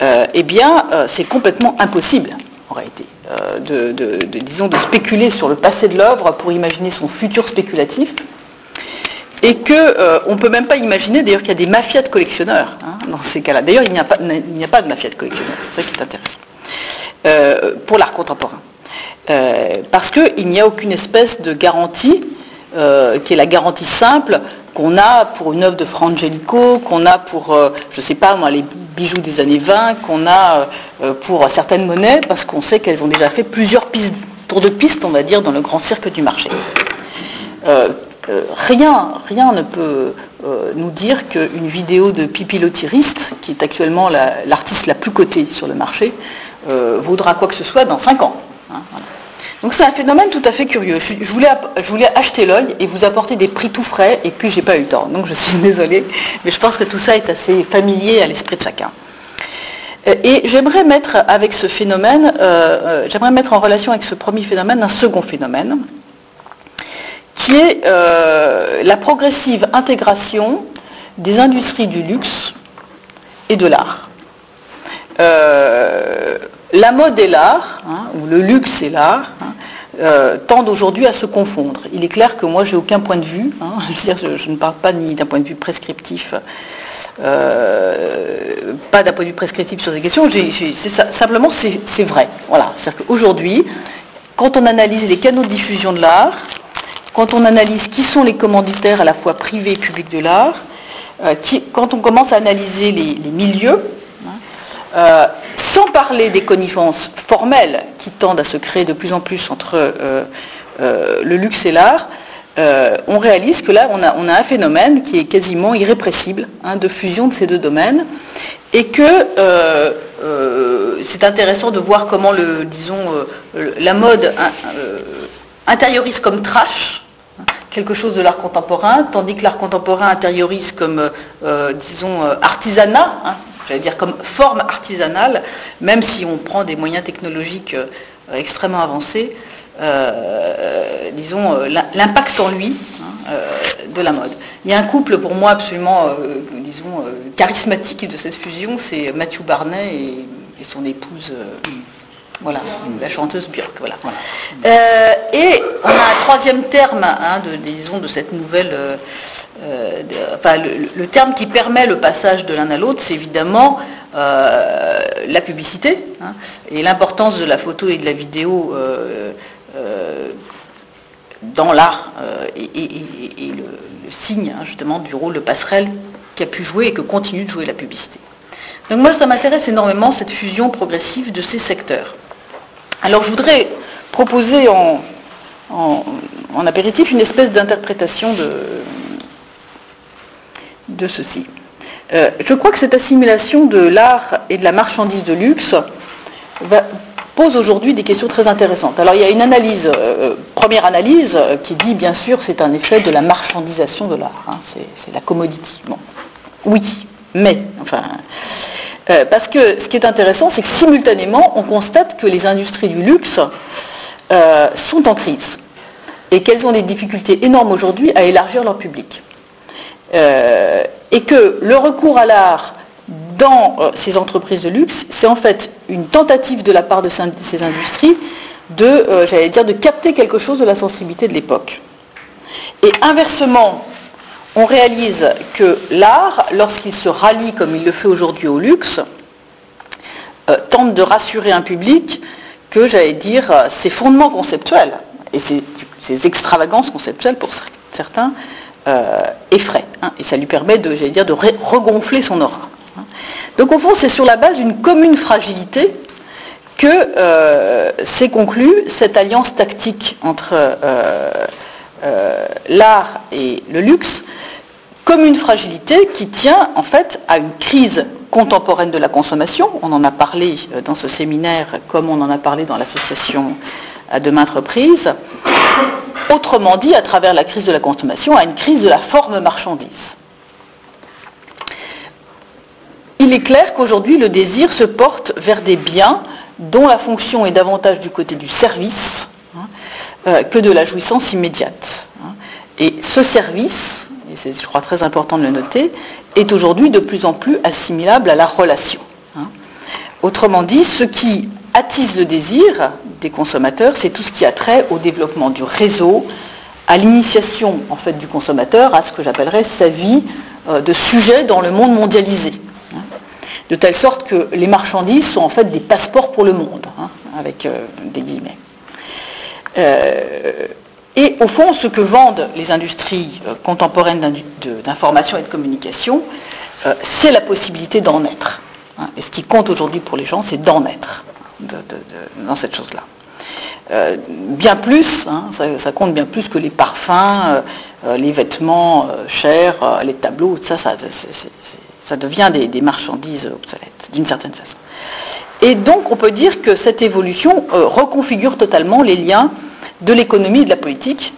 hein, eh bien, c'est complètement impossible, en réalité. Euh, de, disons, de spéculer sur le passé de l'œuvre pour imaginer son futur spéculatif. Et qu'on euh, ne peut même pas imaginer d'ailleurs qu'il y a des mafias de collectionneurs hein, dans ces cas-là. D'ailleurs, il n'y a, pas, de mafia de collectionneurs, c'est ça qui est intéressant, euh, pour l'art contemporain. parce qu'il n'y a aucune espèce de garantie, qui est la garantie simple, qu'on a pour une œuvre de Frangelico, qu'on a pour, je ne sais pas moi, les bijoux des années 20 qu'on a euh, pour certaines monnaies, parce qu'on sait qu'elles ont déjà fait plusieurs tours de piste, on va dire, dans le grand cirque du marché. Euh, euh, rien, rien ne peut nous dire qu'une vidéo de Pipi Lotiriste, qui est actuellement l'artiste la, plus cotée sur le marché, vaudra quoi que ce soit dans 5 ans. Hein, Donc c'est un phénomène tout à fait curieux. Je, voulais, acheter l'œil et vous apporter des prix tout frais, et puis j'ai pas eu le temps. Donc je suis [laughs] désolée, mais je pense que tout ça est assez familier à l'esprit de chacun. Euh, et j'aimerais mettre avec ce phénomène, euh, euh, j'aimerais mettre en relation avec ce premier phénomène un second phénomène, qui est la progressive intégration des industries du luxe et de l'art. La mode et l'art, hein, ou le luxe et l'art, hein, tendent aujourd'hui à se confondre. Il est clair que moi, j'ai aucun point de vue, hein, [laughs] je, ne parle pas ni d'un point de vue prescriptif, euh, pas d'un point de vue prescriptif sur ces questions, simplement c'est vrai. Voilà. C'est-à-dire qu'aujourd'hui, quand on analyse les canaux de diffusion de l'art, quand on analyse qui sont les commanditaires à la fois privés et publics de l'art, euh, quand on commence à analyser les, milieux, euh, sans parler des connivences formelles qui tendent à se créer de plus en plus entre le luxe et l'art, euh, on réalise que là, on a, un phénomène qui est quasiment irrépressible hein, de fusion de ces deux domaines, et que euh, euh, c'est intéressant de voir comment disons, la mode intériorise comme trash hein, quelque chose de l'art contemporain, tandis que l'art contemporain intériorise comme, disons, artisanat, hein, j'allais dire comme forme artisanale, même si on prend des moyens technologiques extrêmement avancés, euh, disons, euh, l'impact en lui hein, euh, de la mode. Il y a un couple pour moi absolument, disons, charismatique de cette fusion, c'est Matthew Barnet et, son épouse. Voilà, la chanteuse Björk. Voilà. et on a un troisième terme, hein, de, disons, de cette nouvelle. Enfin, le, terme qui permet le passage de l'un à l'autre, c'est évidemment la publicité hein, et l'importance de la photo et de la vidéo euh, dans l'art euh, et, le, signe hein, justement du rôle de passerelle qui a pu jouer et que continue de jouer la publicité. Donc moi ça m'intéresse énormément cette fusion progressive de ces secteurs. Alors je voudrais proposer en, apéritif une espèce d'interprétation de, de ceci. Euh, je crois que cette assimilation de l'art et de la marchandise de luxe pose aujourd'hui des questions très intéressantes. Alors il y a une analyse, euh, euh, première analyse, qui dit bien sûr c'est un effet de la marchandisation de l'art, hein. c'est la commodity. Oui, mais, parce que ce qui est intéressant, c'est que simultanément, on constate que les industries du luxe sont en crise et qu'elles ont des difficultés énormes aujourd'hui à élargir leur public. Et que le recours à l'art dans euh, ces entreprises de luxe, c'est en fait une tentative de la part de ces industries de, euh, de capter quelque chose de la sensibilité de l'époque. Et inversement, on réalise que l'art, lorsqu'il se rallie comme il le fait aujourd'hui au luxe, euh, tente de rassurer un public que, j'allais dire, ses fondements conceptuels et ses, extravagances conceptuelles pour certains effraient. Hein. et ça lui permet de, regonfler son aura. Donc au fond, c'est sur la base d'une commune fragilité que euh, s'est conclue cette alliance tactique entre euh, euh, l'art et le luxe, commune fragilité qui tient en fait à une crise contemporaine de la consommation. On en a parlé dans ce séminaire comme on en a parlé dans l'association à de maintes reprises. Autrement dit, à travers la crise de la consommation, à une crise de la forme marchandise. il est clair qu'aujourd'hui le désir se porte vers des biens dont la fonction est davantage du côté du service hein, euh, que de la jouissance immédiate. Hein. Et ce service, et c'est je crois très important de le noter, est aujourd'hui de plus en plus assimilable à la relation. Hein. Autrement dit, ce qui attise le désir des consommateurs, c'est tout ce qui a trait au développement du réseau, à l'initiation en fait du consommateur à ce que j'appellerais sa vie euh, de sujet dans le monde mondialisé. Hein. De telle sorte que les marchandises sont en fait des passeports pour le monde, hein, avec euh, des guillemets. Euh, et au fond, ce que vendent les industries contemporaines d'information et de communication, c'est la possibilité d'en être. Hein. Et ce qui compte aujourd'hui pour les gens, c'est d'en être dans cette chose-là. Euh, bien plus, hein, ça, compte bien plus que les parfums, euh, euh, les vêtements chers, les tableaux, ça, ça, ça devient des, marchandises obsolètes, d'une certaine façon. Et donc on peut dire que cette évolution reconfigure totalement les liens de l'économie et de la politique,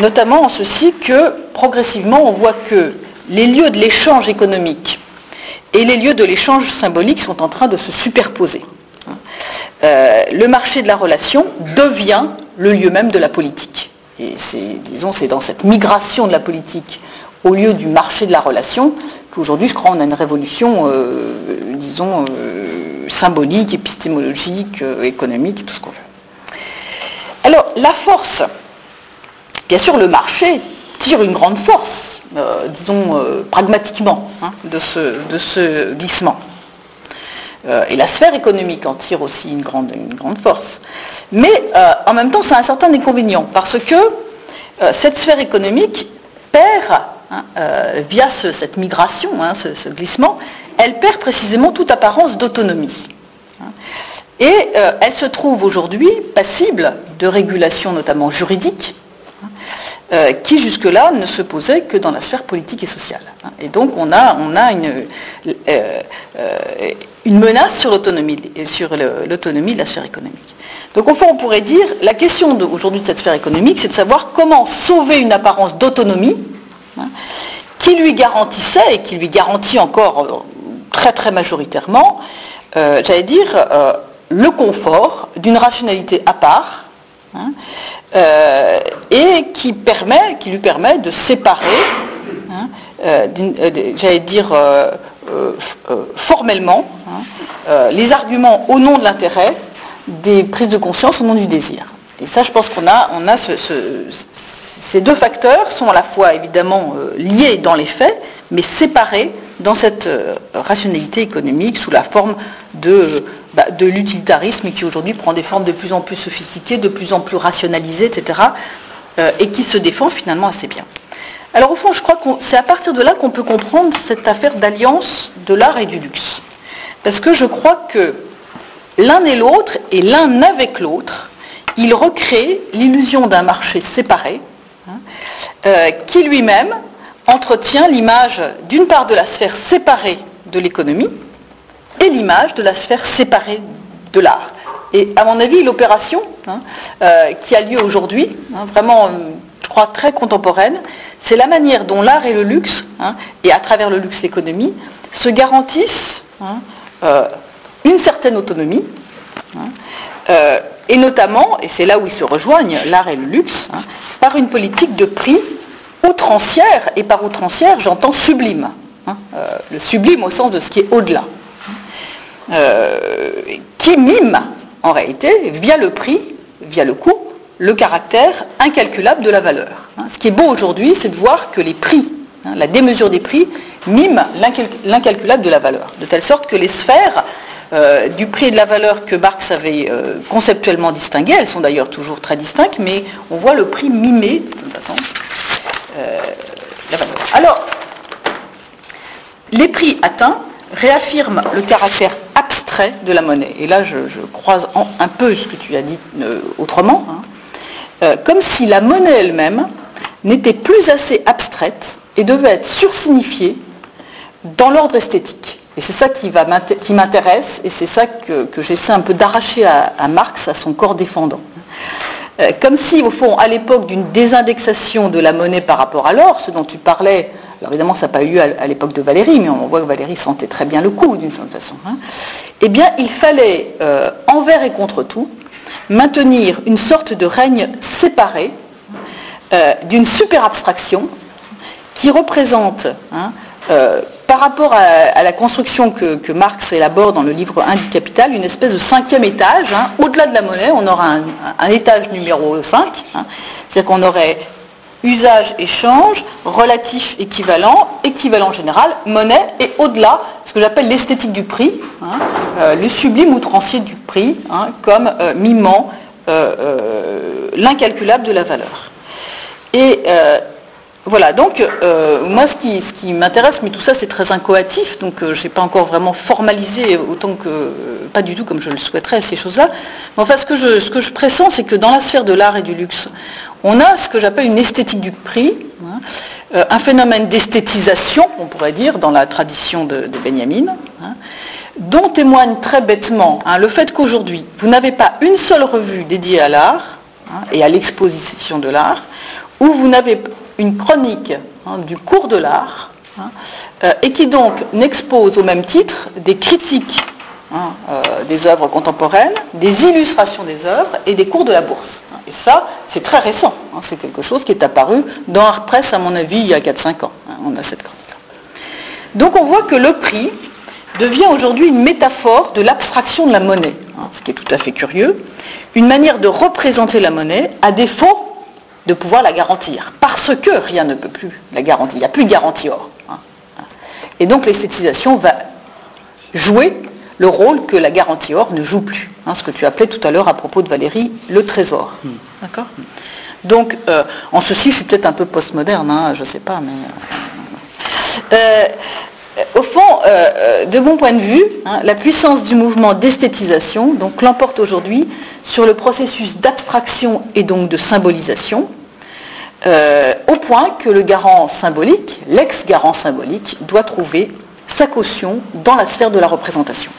notamment en ceci que progressivement on voit que les lieux de l'échange économique et les lieux de l'échange symbolique sont en train de se superposer. Euh, le marché de la relation devient le lieu même de la politique. Et c'est, disons, c'est dans cette migration de la politique au lieu du marché de la relation qu'aujourd'hui, je crois, on a une révolution, euh, disons, euh, symbolique, épistémologique, économique, tout ce qu'on veut. Alors, la force, bien sûr, le marché tire une grande force, disons, pragmatiquement, hein, de, ce, de ce glissement. Euh, et la sphère économique en tire aussi une grande, force. Mais euh, en même temps, ça a un certain inconvénient, parce que euh, cette sphère économique perd, hein, via cette migration, hein, ce, glissement, elle perd précisément toute apparence d'autonomie. Hein. Et elle se trouve aujourd'hui passible de régulation notamment juridique, qui jusque-là ne se posait que dans la sphère politique et sociale. Et donc on a, on a une, une menace sur l'autonomie, sur l'autonomie de la sphère économique. Donc au fond, on pourrait dire, la question aujourd'hui de cette sphère économique, c'est de savoir comment sauver une apparence d'autonomie hein, qui lui garantissait, et qui lui garantit encore euh, très très majoritairement, euh, j'allais dire, euh, le confort d'une rationalité à part, hein, et qui, permet, qui lui permet de séparer, hein, j'allais dire, euh, euh, formellement hein, euh, les arguments au nom de l'intérêt des prises de conscience au nom du désir. Et ça, je pense qu'on a, on a ces deux facteurs sont à la fois évidemment liés dans les faits, mais séparés dans cette rationalité économique sous la forme bah, de l'utilitarisme qui aujourd'hui prend des formes de plus en plus sophistiquées, de plus en plus rationalisées, etc., et qui se défend finalement assez bien. Alors au fond, je crois que c'est à partir de là qu'on peut comprendre cette affaire d'alliance de l'art et du luxe. Parce que je crois que l'un et l'autre, et l'un avec l'autre, ils recréent l'illusion d'un marché séparé, hein, euh, qui lui-même entretient l'image d'une part de la sphère séparée de l'économie et l'image de la sphère séparée de l'art. Et à mon avis, l'opération hein, euh, qui a lieu aujourd'hui, hein, vraiment, je crois, très contemporaine, c'est la manière dont l'art et le luxe, hein, et à travers le luxe l'économie, se garantissent euh, une certaine autonomie, euh, et notamment, et c'est là où ils se rejoignent, l'art et le luxe, par une politique de prix outrancière, et par outrancière j'entends sublime, euh, le sublime au sens de ce qui est au-delà, qui mime en réalité, via le prix, via le coût, le caractère incalculable de la valeur. Hein, ce qui est beau aujourd'hui, c'est de voir que les prix, hein, la démesure des prix, miment l'incalculable de la valeur, de telle sorte que les sphères euh, du prix et de la valeur que Marx avait euh, conceptuellement distinguées, elles sont d'ailleurs toujours très distinctes, mais on voit le prix mimer, de façon, euh, la valeur. Alors, les prix atteints réaffirment le caractère abstrait de la monnaie. Et là, je, croise un peu ce que tu as dit autrement. Hein. Euh, comme si la monnaie elle-même n'était plus assez abstraite et devait être sursignifiée dans l'ordre esthétique. Et c'est ça qui, m'intéresse et c'est ça que, j'essaie un peu d'arracher à, Marx, à son corps défendant. Euh, comme si, au fond, à l'époque d'une désindexation de la monnaie par rapport à l'or, ce dont tu parlais alors évidemment ça n'a pas eu lieu à, l'époque de Valérie, mais on voit que Valérie sentait très bien le coup d'une certaine façon, hein. eh bien il fallait, euh, envers et contre tout, maintenir une sorte de règne séparé euh, d'une super abstraction qui représente hein, euh, par rapport à, la construction que, Marx élabore dans le livre 1 du Capital, une espèce de cinquième étage. Hein. Au-delà de la monnaie, on aura un, étage numéro 5. Hein. C'est-à-dire qu'on aurait usage, échange, relatif, équivalent, équivalent général, monnaie, et au-delà, ce que j'appelle l'esthétique du prix, hein, euh, le sublime outrancier du prix, comme euh, mimant euh, l'incalculable de la valeur. Voilà, donc euh, moi ce qui, m'intéresse, mais tout ça c'est très incoatif, donc euh, je n'ai pas encore vraiment formalisé autant que, euh, pas du tout comme je le souhaiterais ces choses-là. Mais enfin ce que je, pressens, c'est que dans la sphère de l'art et du luxe, on a ce que j'appelle une esthétique du prix, hein, un phénomène d'esthétisation, on pourrait dire, dans la tradition de, Benjamin, hein, dont témoigne très bêtement hein, le fait qu'aujourd'hui, vous n'avez pas une seule revue dédiée à l'art et à l'exposition de l'art, où vous n'avez une chronique hein, du cours de l'art, hein, euh, et qui donc n'expose au même titre des critiques hein, euh, des œuvres contemporaines, des illustrations des œuvres et des cours de la bourse. Et ça, c'est très récent. c'est quelque chose qui est apparu dans Art Press, à mon avis, il y a 4-5 ans. on a cette chronique. Donc on voit que le prix devient aujourd'hui une métaphore de l'abstraction de la monnaie, ce qui est tout à fait curieux, une manière de représenter la monnaie à défaut de pouvoir la garantir. Parce que rien ne peut plus la garantir. Il n'y a plus de garantie or. Hein. Et donc l'esthétisation va jouer le rôle que la garantie or ne joue plus. Hein, ce que tu appelais tout à l'heure à propos de Valérie, le trésor. Hmm. D'accord? Donc, euh, en ceci, je suis peut-être un peu postmoderne, hein, je ne sais pas, mais... Euh, euh, au fond, de mon point de vue, la puissance du mouvement d'esthétisation l'emporte aujourd'hui sur le processus d'abstraction et donc de symbolisation, euh, au point que le garant symbolique, l'ex-garant symbolique, doit trouver sa caution dans la sphère de la représentation.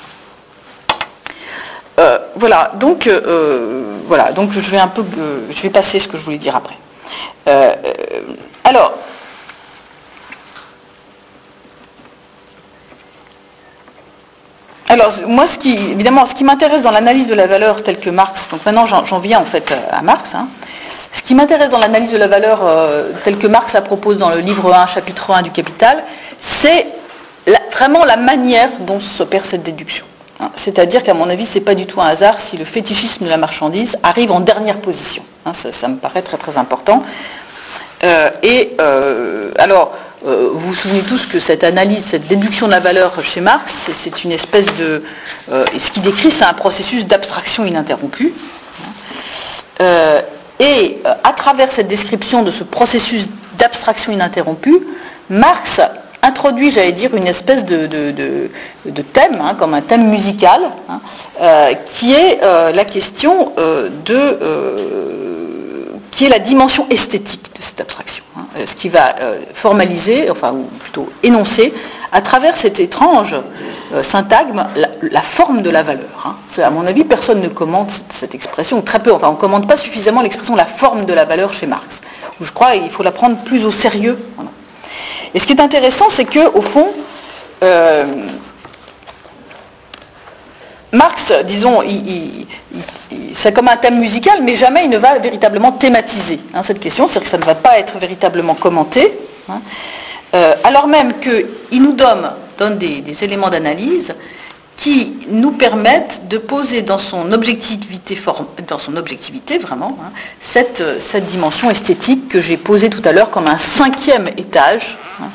Euh, voilà, donc, euh, voilà, donc je vais un peu, je vais passer ce que je voulais dire après. alors, alors, moi, ce qui, évidemment, ce qui m'intéresse dans l'analyse de la valeur telle que Marx, donc maintenant j'en viens en fait à Marx, hein, ce qui m'intéresse dans l'analyse de la valeur euh, telle que Marx la propose dans le livre 1, chapitre 1 du Capital, c'est vraiment la manière dont s'opère cette déduction. Hein. C'est-à-dire qu'à mon avis, ce n'est pas du tout un hasard si le fétichisme de la marchandise arrive en dernière position. Hein. ça, me paraît très très important. Euh, et euh, alors, vous vous souvenez tous que cette analyse, cette déduction de la valeur chez Marx, c'est une espèce de... ce qu'il décrit, c'est un processus d'abstraction ininterrompue. Et euh, à travers cette description de ce processus d'abstraction ininterrompue, Marx introduit, j'allais dire, une espèce de, thème, hein, comme un thème musical, hein, euh, qui est euh, la question de qui est la dimension esthétique de cette abstraction, hein, ce qui va formaliser, enfin ou plutôt énoncer, à travers cet étrange euh, syntagme, la, forme de la valeur. Hein. À mon avis, personne ne commente cette expression, ou très peu, enfin on ne commente pas suffisamment l'expression la forme de la valeur chez Marx. je crois qu'il faut la prendre plus au sérieux. Et ce qui est intéressant, c'est que au fond, euh, Marx, disons, c'est comme un thème musical, mais jamais il ne va véritablement thématiser hein, cette question, c'est-à-dire que ça ne va pas être véritablement commenté. Hein. Euh, alors même qu'il nous donne, des, éléments d'analyse qui nous permettent de poser dans son objectivité, dans son objectivité vraiment, hein, cette, dimension esthétique que j'ai posée tout à l'heure comme un cinquième étage hein,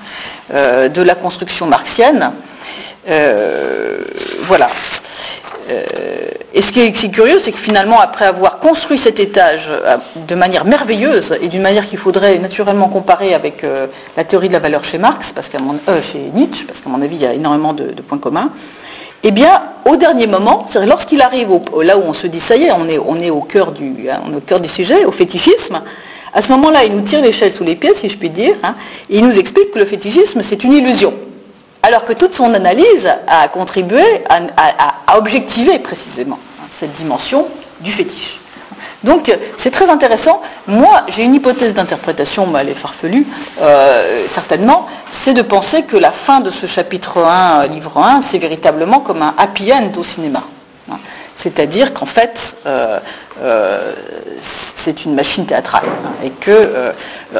euh, de la construction marxienne. Euh, voilà. Euh, et ce qui est, curieux, c'est que finalement, après avoir construit cet étage euh, de manière merveilleuse et d'une manière qu'il faudrait naturellement comparer avec euh, la théorie de la valeur chez Marx, parce qu'à mon, chez Nietzsche, parce qu'à mon avis, il y a énormément de, points communs, eh bien, au dernier moment, c'est lorsqu'il arrive là où on se dit, ça y est, on est, on est, au, cœur du, hein, au cœur du sujet, au fétichisme, à ce moment-là, il nous tire l'échelle sous les pieds, si je puis dire, hein, et il nous explique que le fétichisme, c'est une illusion alors que toute son analyse a contribué à, objectiver précisément hein, cette dimension du fétiche. Donc c'est très intéressant. Moi, j'ai une hypothèse d'interprétation, mais elle est farfelue, euh, certainement, c'est de penser que la fin de ce chapitre 1, livre 1, c'est véritablement comme un happy end au cinéma. Hein. C'est-à-dire qu'en fait, euh, euh, c'est une machine théâtrale. Et que, euh,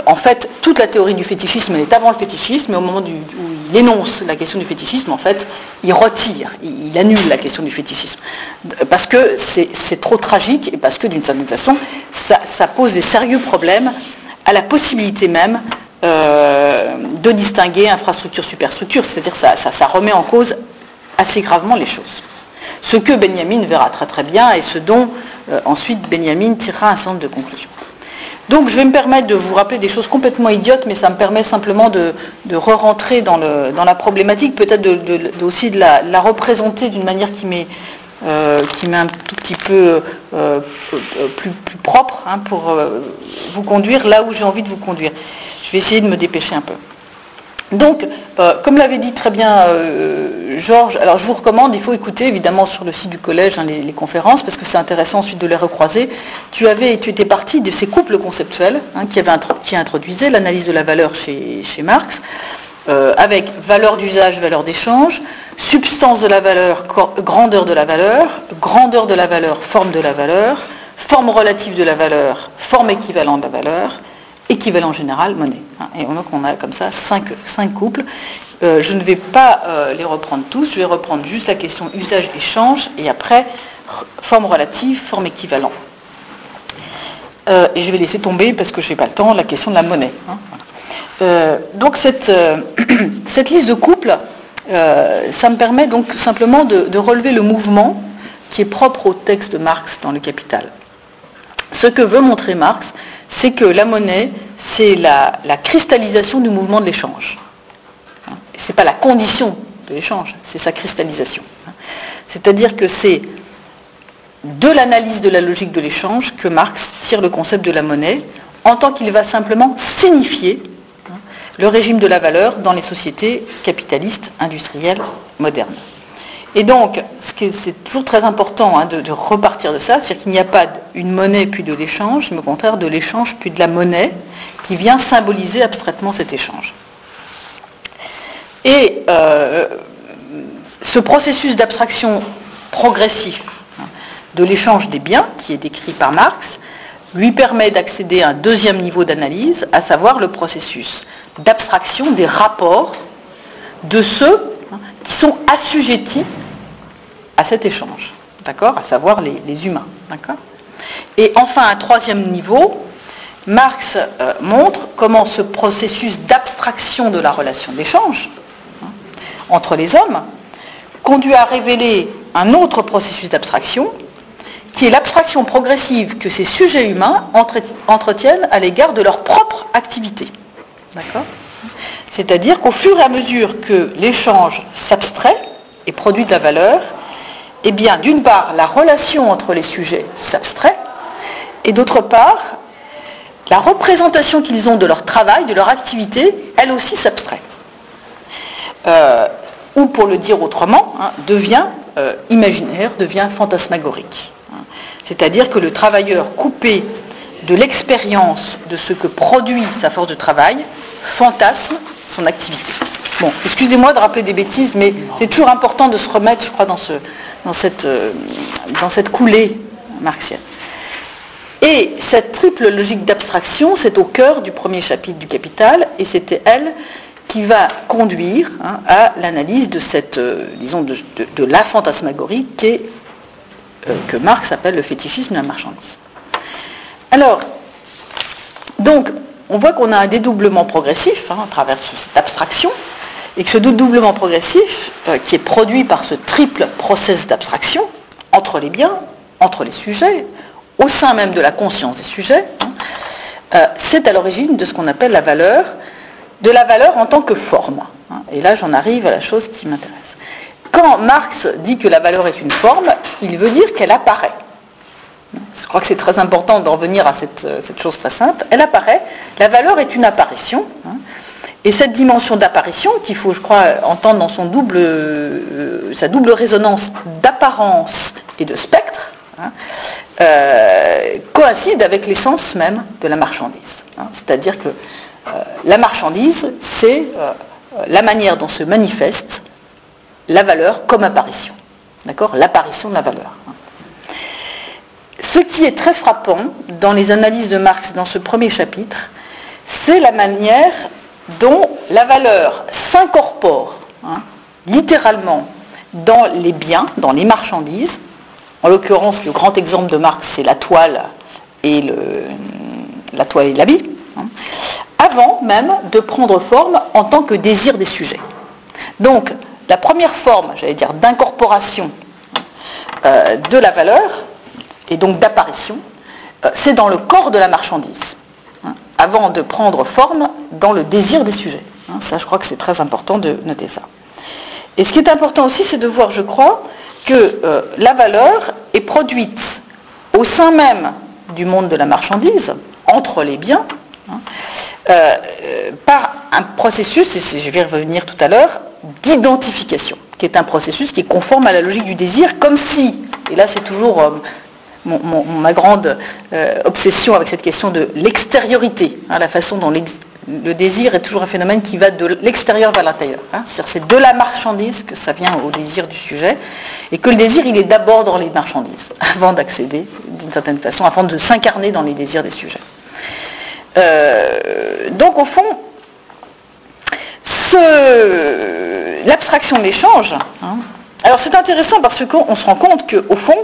en fait, toute la théorie du fétichisme, elle est avant le fétichisme, mais au moment où il énonce la question du fétichisme, en fait, il retire, il, annule la question du fétichisme. Parce que c'est trop tragique et parce que, d'une certaine façon, ça, pose des sérieux problèmes à la possibilité même de distinguer infrastructure-superstructure. C'est-à-dire ça, ça remet en cause assez gravement les choses. Ce que Benjamin verra très très bien et ce dont euh, ensuite Benjamin tirera un certain nombre de conclusions. Donc je vais me permettre de vous rappeler des choses complètement idiotes, mais ça me permet simplement de, re-rentrer dans, la problématique, peut-être aussi de la, représenter d'une manière qui m'est euh, un tout petit peu euh, plus, propre hein, pour vous conduire là où j'ai envie de vous conduire. Je vais essayer de me dépêcher un peu. Donc, euh, comme l'avait dit très bien euh, Georges, alors je vous recommande, il faut écouter évidemment sur le site du collège hein, les, conférences, parce que c'est intéressant ensuite de les recroiser. Tu, avais, tu étais parti de ces couples conceptuels hein, qui, qui introduisaient l'analyse de la valeur chez, Marx, euh, avec valeur d'usage, valeur d'échange, substance de la valeur, grandeur de la valeur, grandeur de la valeur, forme de la valeur, forme relative de la valeur, forme équivalente de la valeur, équivalent général, monnaie. Hein. Et donc on a comme ça cinq, couples. Euh, je ne vais pas euh, les reprendre tous, je vais reprendre juste la question usage-échange et après forme relative, forme équivalent. Euh, et je vais laisser tomber, parce que je n'ai pas le temps, la question de la monnaie. Hein. donc [clears throat] cette, liste de couples, ça me permet donc simplement de relever le mouvement qui est propre au texte de Marx dans le Capital. Ce que veut montrer Marx, c'est que la monnaie, c'est la, cristallisation du mouvement de l'échange. Ce n'est pas la condition de l'échange, c'est sa cristallisation. C'est-à-dire que c'est de l'analyse de la logique de l'échange que Marx tire le concept de la monnaie, en tant qu'il va simplement signifier le régime de la valeur dans les sociétés capitalistes industrielles modernes. Et donc, c'est toujours très important hein, de, repartir de ça, c'est-à-dire qu'il n'y a pas une monnaie puis de l'échange, mais au contraire de l'échange puis de la monnaie qui vient symboliser abstraitement cet échange. Et euh, ce processus d'abstraction progressif hein, de l'échange des biens, qui est décrit par Marx, lui permet d'accéder à un deuxième niveau d'analyse, à savoir le processus d'abstraction des rapports de ceux hein, qui sont assujettis à cet échange, d'accord À savoir les, humains, d'accord Et enfin, un troisième niveau, Marx euh, montre comment ce processus d'abstraction de la relation d'échange hein, entre les hommes conduit à révéler un autre processus d'abstraction, qui est l'abstraction progressive que ces sujets humains entretiennent à l'égard de leur propre activité. C'est-à-dire qu'au fur et à mesure que l'échange s'abstrait et produit de la valeur, eh bien, d'une part, la relation entre les sujets s'abstrait, et d'autre part, la représentation qu'ils ont de leur travail, de leur activité, elle aussi s'abstrait. Euh, ou pour le dire autrement, hein, devient euh, imaginaire, devient fantasmagorique. C'est-à-dire que le travailleur coupé de l'expérience de ce que produit sa force de travail fantasme son activité. Bon, excusez-moi de rappeler des bêtises, mais c'est toujours important de se remettre, je crois, euh, dans cette coulée marxienne. Et cette triple logique d'abstraction, c'est au cœur du premier chapitre du Capital, et c'était elle qui va conduire hein, à l'analyse de euh, la fantasmagorie euh, que Marx appelle le fétichisme de la marchandise. Alors, donc, on voit qu'on a un dédoublement progressif hein, à travers cette abstraction, et que ce dédoublement progressif, euh, qui est produit par ce triple process d'abstraction entre les biens, entre les sujets, au sein même de la conscience des sujets, hein, euh, c'est à l'origine de ce qu'on appelle la valeur, de la valeur en tant que forme. Hein. et là, j'en arrive à la chose qui m'intéresse. Quand Marx dit que la valeur est une forme, il veut dire qu'elle apparaît. Je crois que c'est très important d'en revenir à cette, euh, chose très simple. Elle apparaît. La valeur est une apparition. Hein. Et cette dimension d'apparition, qu'il faut, je crois, entendre dans son double, euh, sa double résonance d'apparence et de spectre, hein, euh, coïncide avec l'essence même de la marchandise. Hein. C'est-à-dire que euh, la marchandise, c'est la manière dont se manifeste la valeur comme apparition. D'accord? L'apparition de la valeur. Hein. Ce qui est très frappant dans les analyses de Marx dans ce premier chapitre, c'est la manière dont la valeur s'incorpore hein, littéralement dans les biens, dans les marchandises. En l'occurrence, le grand exemple de Marx, c'est la toile et la toile et l'habit, hein, avant même de prendre forme en tant que désir des sujets. Donc, la première forme, j'allais dire, d'incorporation euh, de la valeur, et donc d'apparition, euh, c'est dans le corps de la marchandise, avant de prendre forme dans le désir des sujets. Hein. ça, je crois que c'est très important de noter ça. Et ce qui est important aussi, c'est de voir, je crois, que euh, la valeur est produite au sein même du monde de la marchandise, entre les biens, hein, par un processus, et je vais y revenir tout à l'heure, d'identification, qui est un processus qui est conforme à la logique du désir, comme si, et là c'est toujours euh, ma grande euh, obsession avec cette question de l'extériorité, hein, la façon dont le désir est toujours un phénomène qui va de l'extérieur vers l'intérieur. Hein. C'est de la marchandise que ça vient au désir du sujet, et que le désir il est d'abord dans les marchandises, [laughs] avant d'accéder d'une certaine façon, avant de s'incarner dans les désirs des sujets. Euh, donc au fond, l'abstraction de l'échange, hein. alors c'est intéressant parce qu'on se rend compte qu'au fond,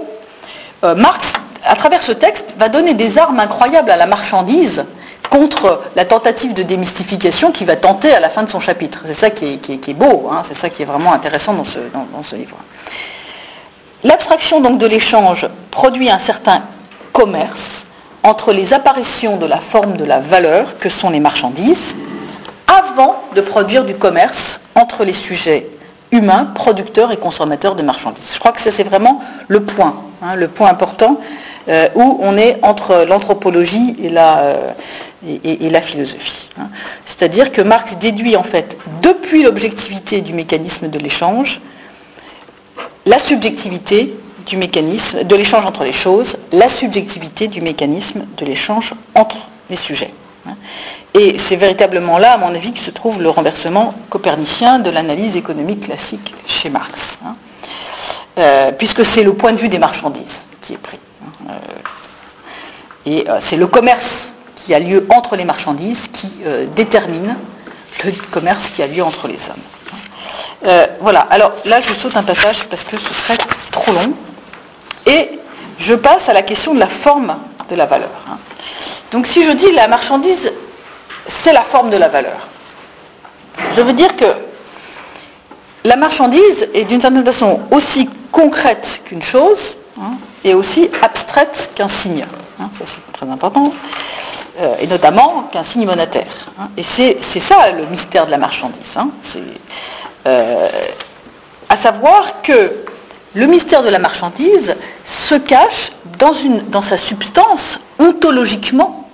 euh, Marx, à travers ce texte, va donner des armes incroyables à la marchandise contre la tentative de démystification qu'il va tenter à la fin de son chapitre. C'est ça qui est, beau, hein. c'est ça qui est vraiment intéressant dans ce, livre. L'abstraction de l'échange produit un certain commerce entre les apparitions de la forme de la valeur que sont les marchandises avant de produire du commerce entre les sujets humains, producteurs et consommateurs de marchandises. Je crois que ça c'est vraiment le point, hein, le point important euh, où on est entre l'anthropologie et la, euh, philosophie. Hein. C'est-à-dire que Marx déduit en fait depuis l'objectivité du mécanisme de l'échange, la subjectivité du mécanisme de l'échange entre les choses, la subjectivité du mécanisme de l'échange entre les sujets. Hein. Et c'est véritablement là, à mon avis, que se trouve le renversement copernicien de l'analyse économique classique chez Marx. Hein. Euh, puisque c'est le point de vue des marchandises qui est pris. Hein. Euh, et euh, c'est le commerce qui a lieu entre les marchandises qui détermine le commerce qui a lieu entre les hommes. voilà, alors là je saute un passage parce que ce serait trop long. Et je passe à la question de la forme de la valeur. Donc si je dis la marchandise c'est la forme de la valeur. Je veux dire que la marchandise est d'une certaine façon aussi concrète qu'une chose hein, et aussi abstraite qu'un signe. Hein, ça c'est très important. Euh, et notamment qu'un signe monétaire. Hein. et c'est ça le mystère de la marchandise. Euh, à savoir que le mystère de la marchandise se cache dans sa substance ontologiquement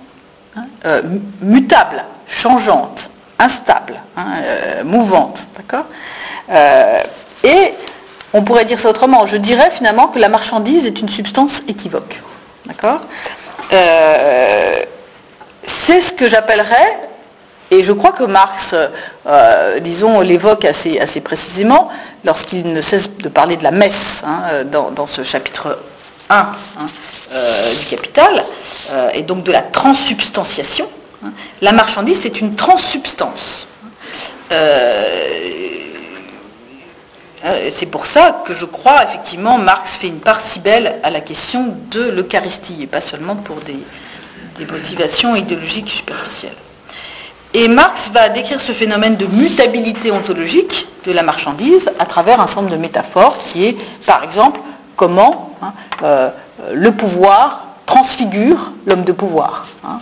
euh, mutable, changeante, instable, hein, euh, mouvante. Euh, Et on pourrait dire ça autrement. Je dirais finalement que la marchandise est une substance équivoque. C'est ce que j'appellerais, et je crois que Marx, disons, l'évoque assez, précisément lorsqu'il ne cesse de parler de la messe hein, dans, ce chapitre 1 hein, du Capital. Euh, et donc de la transsubstantiation. Hein. La marchandise, c'est une transsubstance. Euh, euh, c'est pour ça que je crois, effectivement, Marx fait une part si belle à la question de l'Eucharistie, et pas seulement pour des, motivations idéologiques superficielles. Et Marx va décrire ce phénomène de mutabilité ontologique de la marchandise à travers un ensemble de métaphores qui est, par exemple, comment hein, le pouvoir transfigure l'homme de pouvoir. Hein.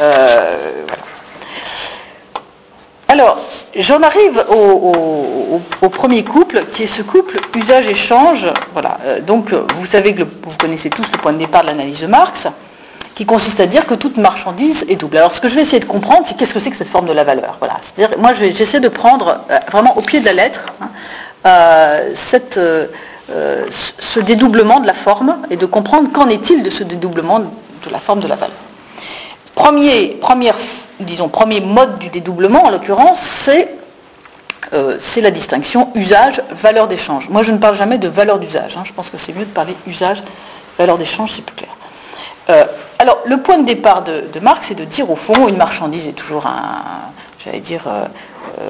Euh, Alors, j'en arrive au, premier couple, qui est ce couple usage-échange. Voilà. Euh, donc, vous savez que vous connaissez tous le point de départ de l'analyse de Marx, qui consiste à dire que toute marchandise est double. Alors, ce que je vais essayer de comprendre, c'est qu'est-ce que c'est que cette forme de la valeur. Voilà. C'est-à-dire, moi, j'essaie de prendre euh, vraiment au pied de la lettre hein, cette ce dédoublement de la forme et de comprendre qu'en est-il de ce dédoublement de la forme de la valeur. Premier, disons, premier mode du dédoublement, en l'occurrence, c'est euh, la distinction usage-valeur d'échange. Moi, je ne parle jamais de valeur d'usage. Hein. Je pense que c'est mieux de parler usage-valeur d'échange, c'est plus clair. Euh, alors, le point de départ de, Marx, c'est de dire, au fond, une marchandise est toujours un, j'allais dire, euh,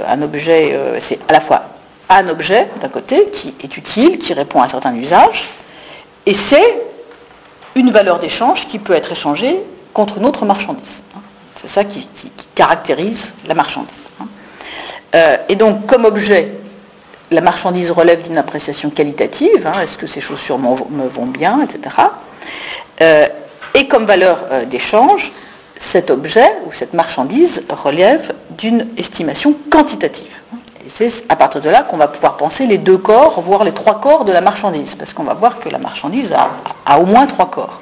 un objet, c'est à la fois un objet, d'un côté, qui est utile, qui répond à un certain usage, et c'est une valeur d'échange qui peut être échangée contre une autre marchandise. C'est ça qui, caractérise la marchandise. Euh, et donc, comme objet, la marchandise relève d'une appréciation qualitative. Hein. Est-ce que ces chaussures me vont bien, etc. Euh, et comme valeur euh, d'échange, cet objet ou cette marchandise relève d'une estimation quantitative. Et c'est à partir de là qu'on va pouvoir penser les deux corps, voire les trois corps de la marchandise, parce qu'on va voir que la marchandise a au moins trois corps.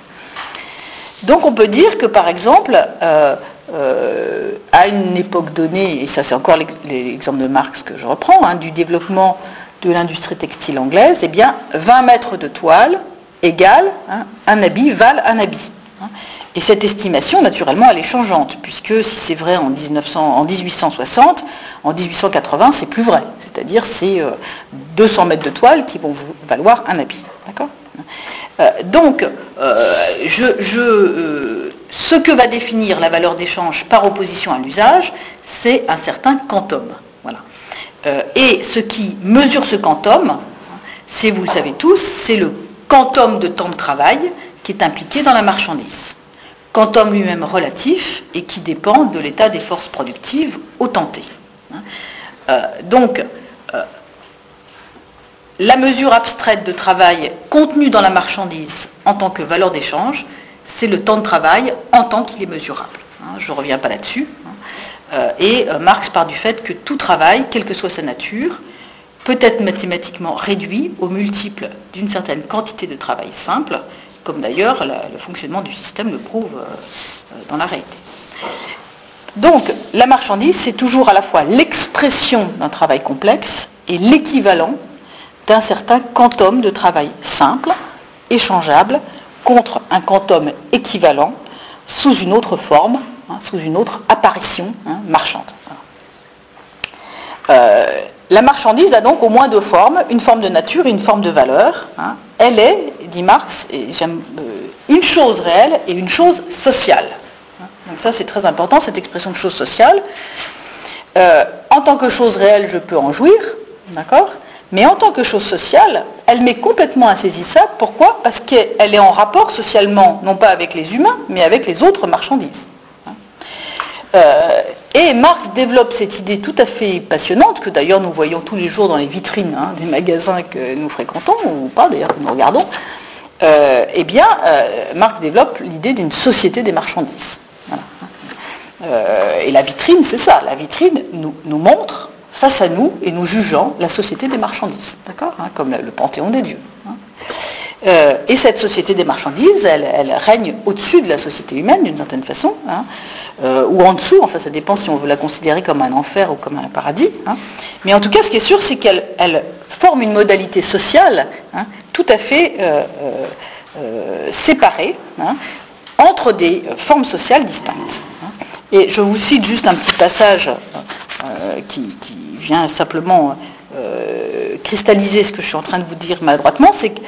Donc on peut dire que par exemple, euh, euh, à une époque donnée, et ça c'est encore l'exemple de Marx que je reprends, hein, du développement de l'industrie textile anglaise, eh bien 20 mètres de toile égale hein, un habit, valent un habit. Hein. Et cette estimation, naturellement, elle est changeante, puisque si c'est vrai en, 1860, en 1880, c'est plus vrai. C'est-à-dire c'est 200 euh, mètres de toile qui vont valoir un habit. D'accord? Euh, donc, euh, ce que va définir la valeur d'échange par opposition à l'usage, c'est un certain quantum. Voilà. et ce qui mesure ce quantum, c'est, vous le savez tous, c'est le quantum de temps de travail qui est impliqué dans la marchandise. Quantum lui-même relatif et qui dépend de l'état des forces productives au. Hein. donc, la mesure abstraite de travail contenue dans la marchandise en tant que valeur d'échange, c'est le temps de travail en tant qu'il est mesurable. Hein, je ne reviens pas là-dessus. Hein. Euh, et euh, Marx part du fait que tout travail, quelle que soit sa nature, peut être mathématiquement réduit au multiple d'une certaine quantité de travail simple, comme d'ailleurs le fonctionnement du système le prouve euh, dans la réalité. Donc la marchandise, c'est toujours à la fois l'expression d'un travail complexe et l'équivalent d'un certain quantum de travail simple, échangeable, contre un quantum équivalent sous une autre forme, hein, sous une autre apparition hein, marchande. Euh, la marchandise a donc au moins deux formes, une forme de nature et une forme de valeur. Hein. Elle est, dit Marx, et euh, une chose réelle et une chose sociale. Donc ça c'est très important, cette expression de chose sociale. Euh, en tant que chose réelle, je peux en jouir, d'accord? Mais en tant que chose sociale, elle m'est complètement insaisissable. Pourquoi? Parce qu'elle est en rapport socialement, non pas avec les humains, mais avec les autres marchandises. Euh, et Marx développe cette idée tout à fait passionnante, que d'ailleurs nous voyons tous les jours dans les vitrines hein, des magasins que nous fréquentons, ou pas d'ailleurs que nous regardons. Euh, eh bien, euh, Marx développe l'idée d'une société des marchandises. et la vitrine, c'est ça. La vitrine nous montre face à nous et nous jugeant la société des marchandises, d'accord hein, Comme le, panthéon des dieux. Hein. Euh, et cette société des marchandises, elle, règne au-dessus de la société humaine d'une certaine façon, hein, euh, ou en dessous, enfin ça dépend si on veut la considérer comme un enfer ou comme un paradis. Mais en tout cas, ce qui est sûr, c'est qu'elle forme une modalité sociale tout à fait euh, séparée entre des formes sociales distinctes. Et je vous cite juste un petit passage qui, vient simplement cristalliser ce que je suis en train de vous dire maladroitement, c'est que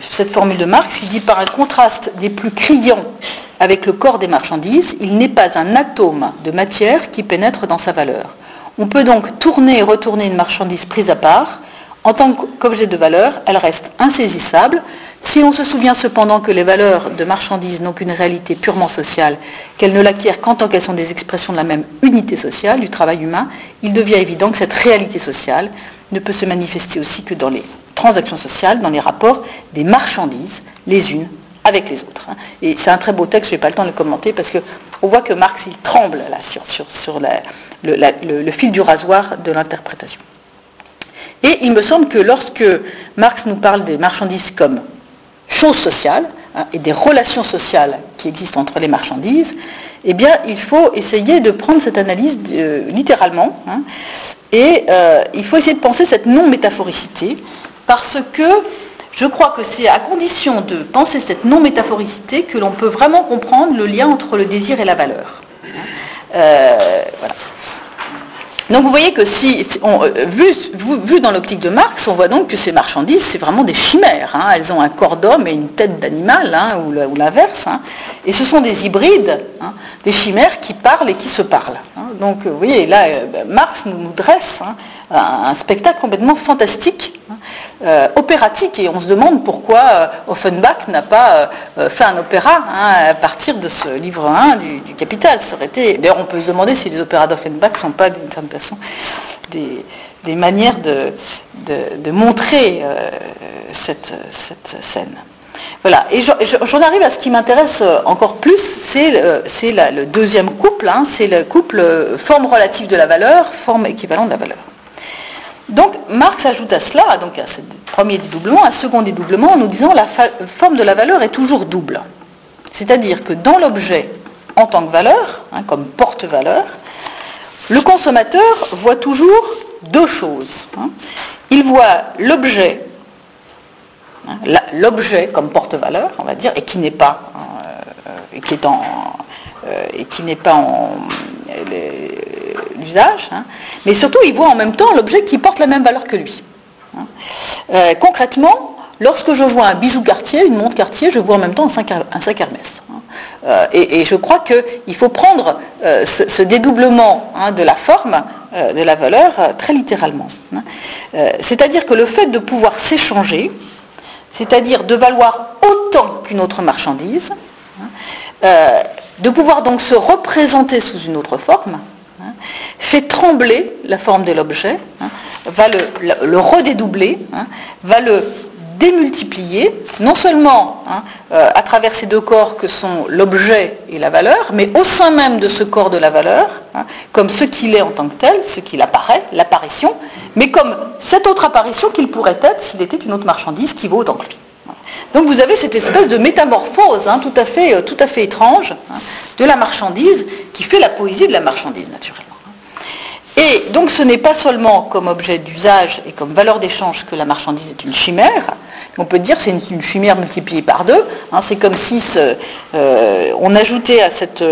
cette formule de Marx, il dit par un contraste des plus criants avec le corps des marchandises, il n'est pas un atome de matière qui pénètre dans sa valeur. On peut donc tourner et retourner une marchandise prise à part. En tant qu'objet de valeur, elle reste insaisissable, si on se souvient cependant que les valeurs de marchandises n'ont qu'une réalité purement sociale, qu'elles ne l'acquièrent qu'en tant qu'elles sont des expressions de la même unité sociale, du travail humain, il devient évident que cette réalité sociale ne peut se manifester aussi que dans les transactions sociales, dans les rapports des marchandises, les unes avec les autres. Hein. Et c'est un très beau texte, je n'ai pas le temps de le commenter parce qu'on voit que Marx, il tremble là sur, sur, le, fil du rasoir de l'interprétation. Et il me semble que lorsque Marx nous parle des marchandises comme choses sociales hein, et des relations sociales qui existent entre les marchandises, eh bien, il faut essayer de prendre cette analyse euh, littéralement hein, et euh, il faut essayer de penser cette non-métaphoricité parce que Je crois que c'est à condition de penser cette non-métaphoricité que l'on peut vraiment comprendre le lien entre le désir et la valeur. Euh. Donc vous voyez que si, euh, vu, dans l'optique de Marx, on voit donc que ces marchandises, c'est vraiment des chimères. Hein. Elles ont un corps d'homme et une tête d'animal, hein, ou l'inverse. Hein. Et ce sont des hybrides, des chimères qui parlent et qui se parlent. Donc vous voyez, là, euh, Marx nous dresse un spectacle complètement fantastique euh, opératique et on se demande pourquoi euh, Offenbach n'a pas euh, fait un opéra à partir de ce livre 1 du, Capital. D'ailleurs, on peut se demander si les opéras d'Offenbach ne sont pas d'une certaine façon des, manières de, montrer cette, cette, scène. Voilà, et j'en arrive à ce qui m'intéresse encore plus, c'est le, deuxième couple, hein, c'est le couple forme relative de la valeur, forme équivalente de la valeur. Donc Marx ajoute à cela, donc à ce premier dédoublement, un second dédoublement en nous disant la forme de la valeur est toujours double. C'est-à-dire que dans l'objet en tant que valeur, hein, comme porte-valeur, le consommateur voit toujours deux choses. Hein. Il voit l'objet, hein, l'objet comme porte-valeur, on va dire, et qui n'est pas, euh, et qui en, euh, et qui n'est pas en, l'usage, hein. mais surtout il voit en même temps l'objet qui porte la même valeur que lui. Euh, concrètement, lorsque je vois un bijou quartier, une montre quartier, je vois en même temps un sac, Hermès. Hein. Euh, et, je crois qu'il faut prendre euh, ce, dédoublement de la forme, de la valeur, très littéralement. c'est-à-dire que le fait de pouvoir s'échanger, c'est-à-dire de valoir autant qu'une autre marchandise, de pouvoir donc se représenter sous une autre forme, fait trembler la forme de l'objet, hein, va le, redédoubler, hein, va le démultiplier, non seulement hein, euh, à travers ces deux corps que sont l'objet et la valeur, mais au sein même de ce corps de la valeur, comme ce qu'il est en tant que tel, ce qu'il apparaît, l'apparition, mais comme cette autre apparition qu'il pourrait être s'il était une autre marchandise qui vaut autant que lui. Donc vous avez cette espèce de métamorphose fait, euh, tout à fait étrange de la marchandise qui fait la poésie de la marchandise naturellement. Et donc ce n'est pas seulement comme objet d'usage et comme valeur d'échange que la marchandise est une chimère, on peut dire que c'est une, chimère multipliée par deux. Hein. c'est comme si euh, on ajoutait à cette,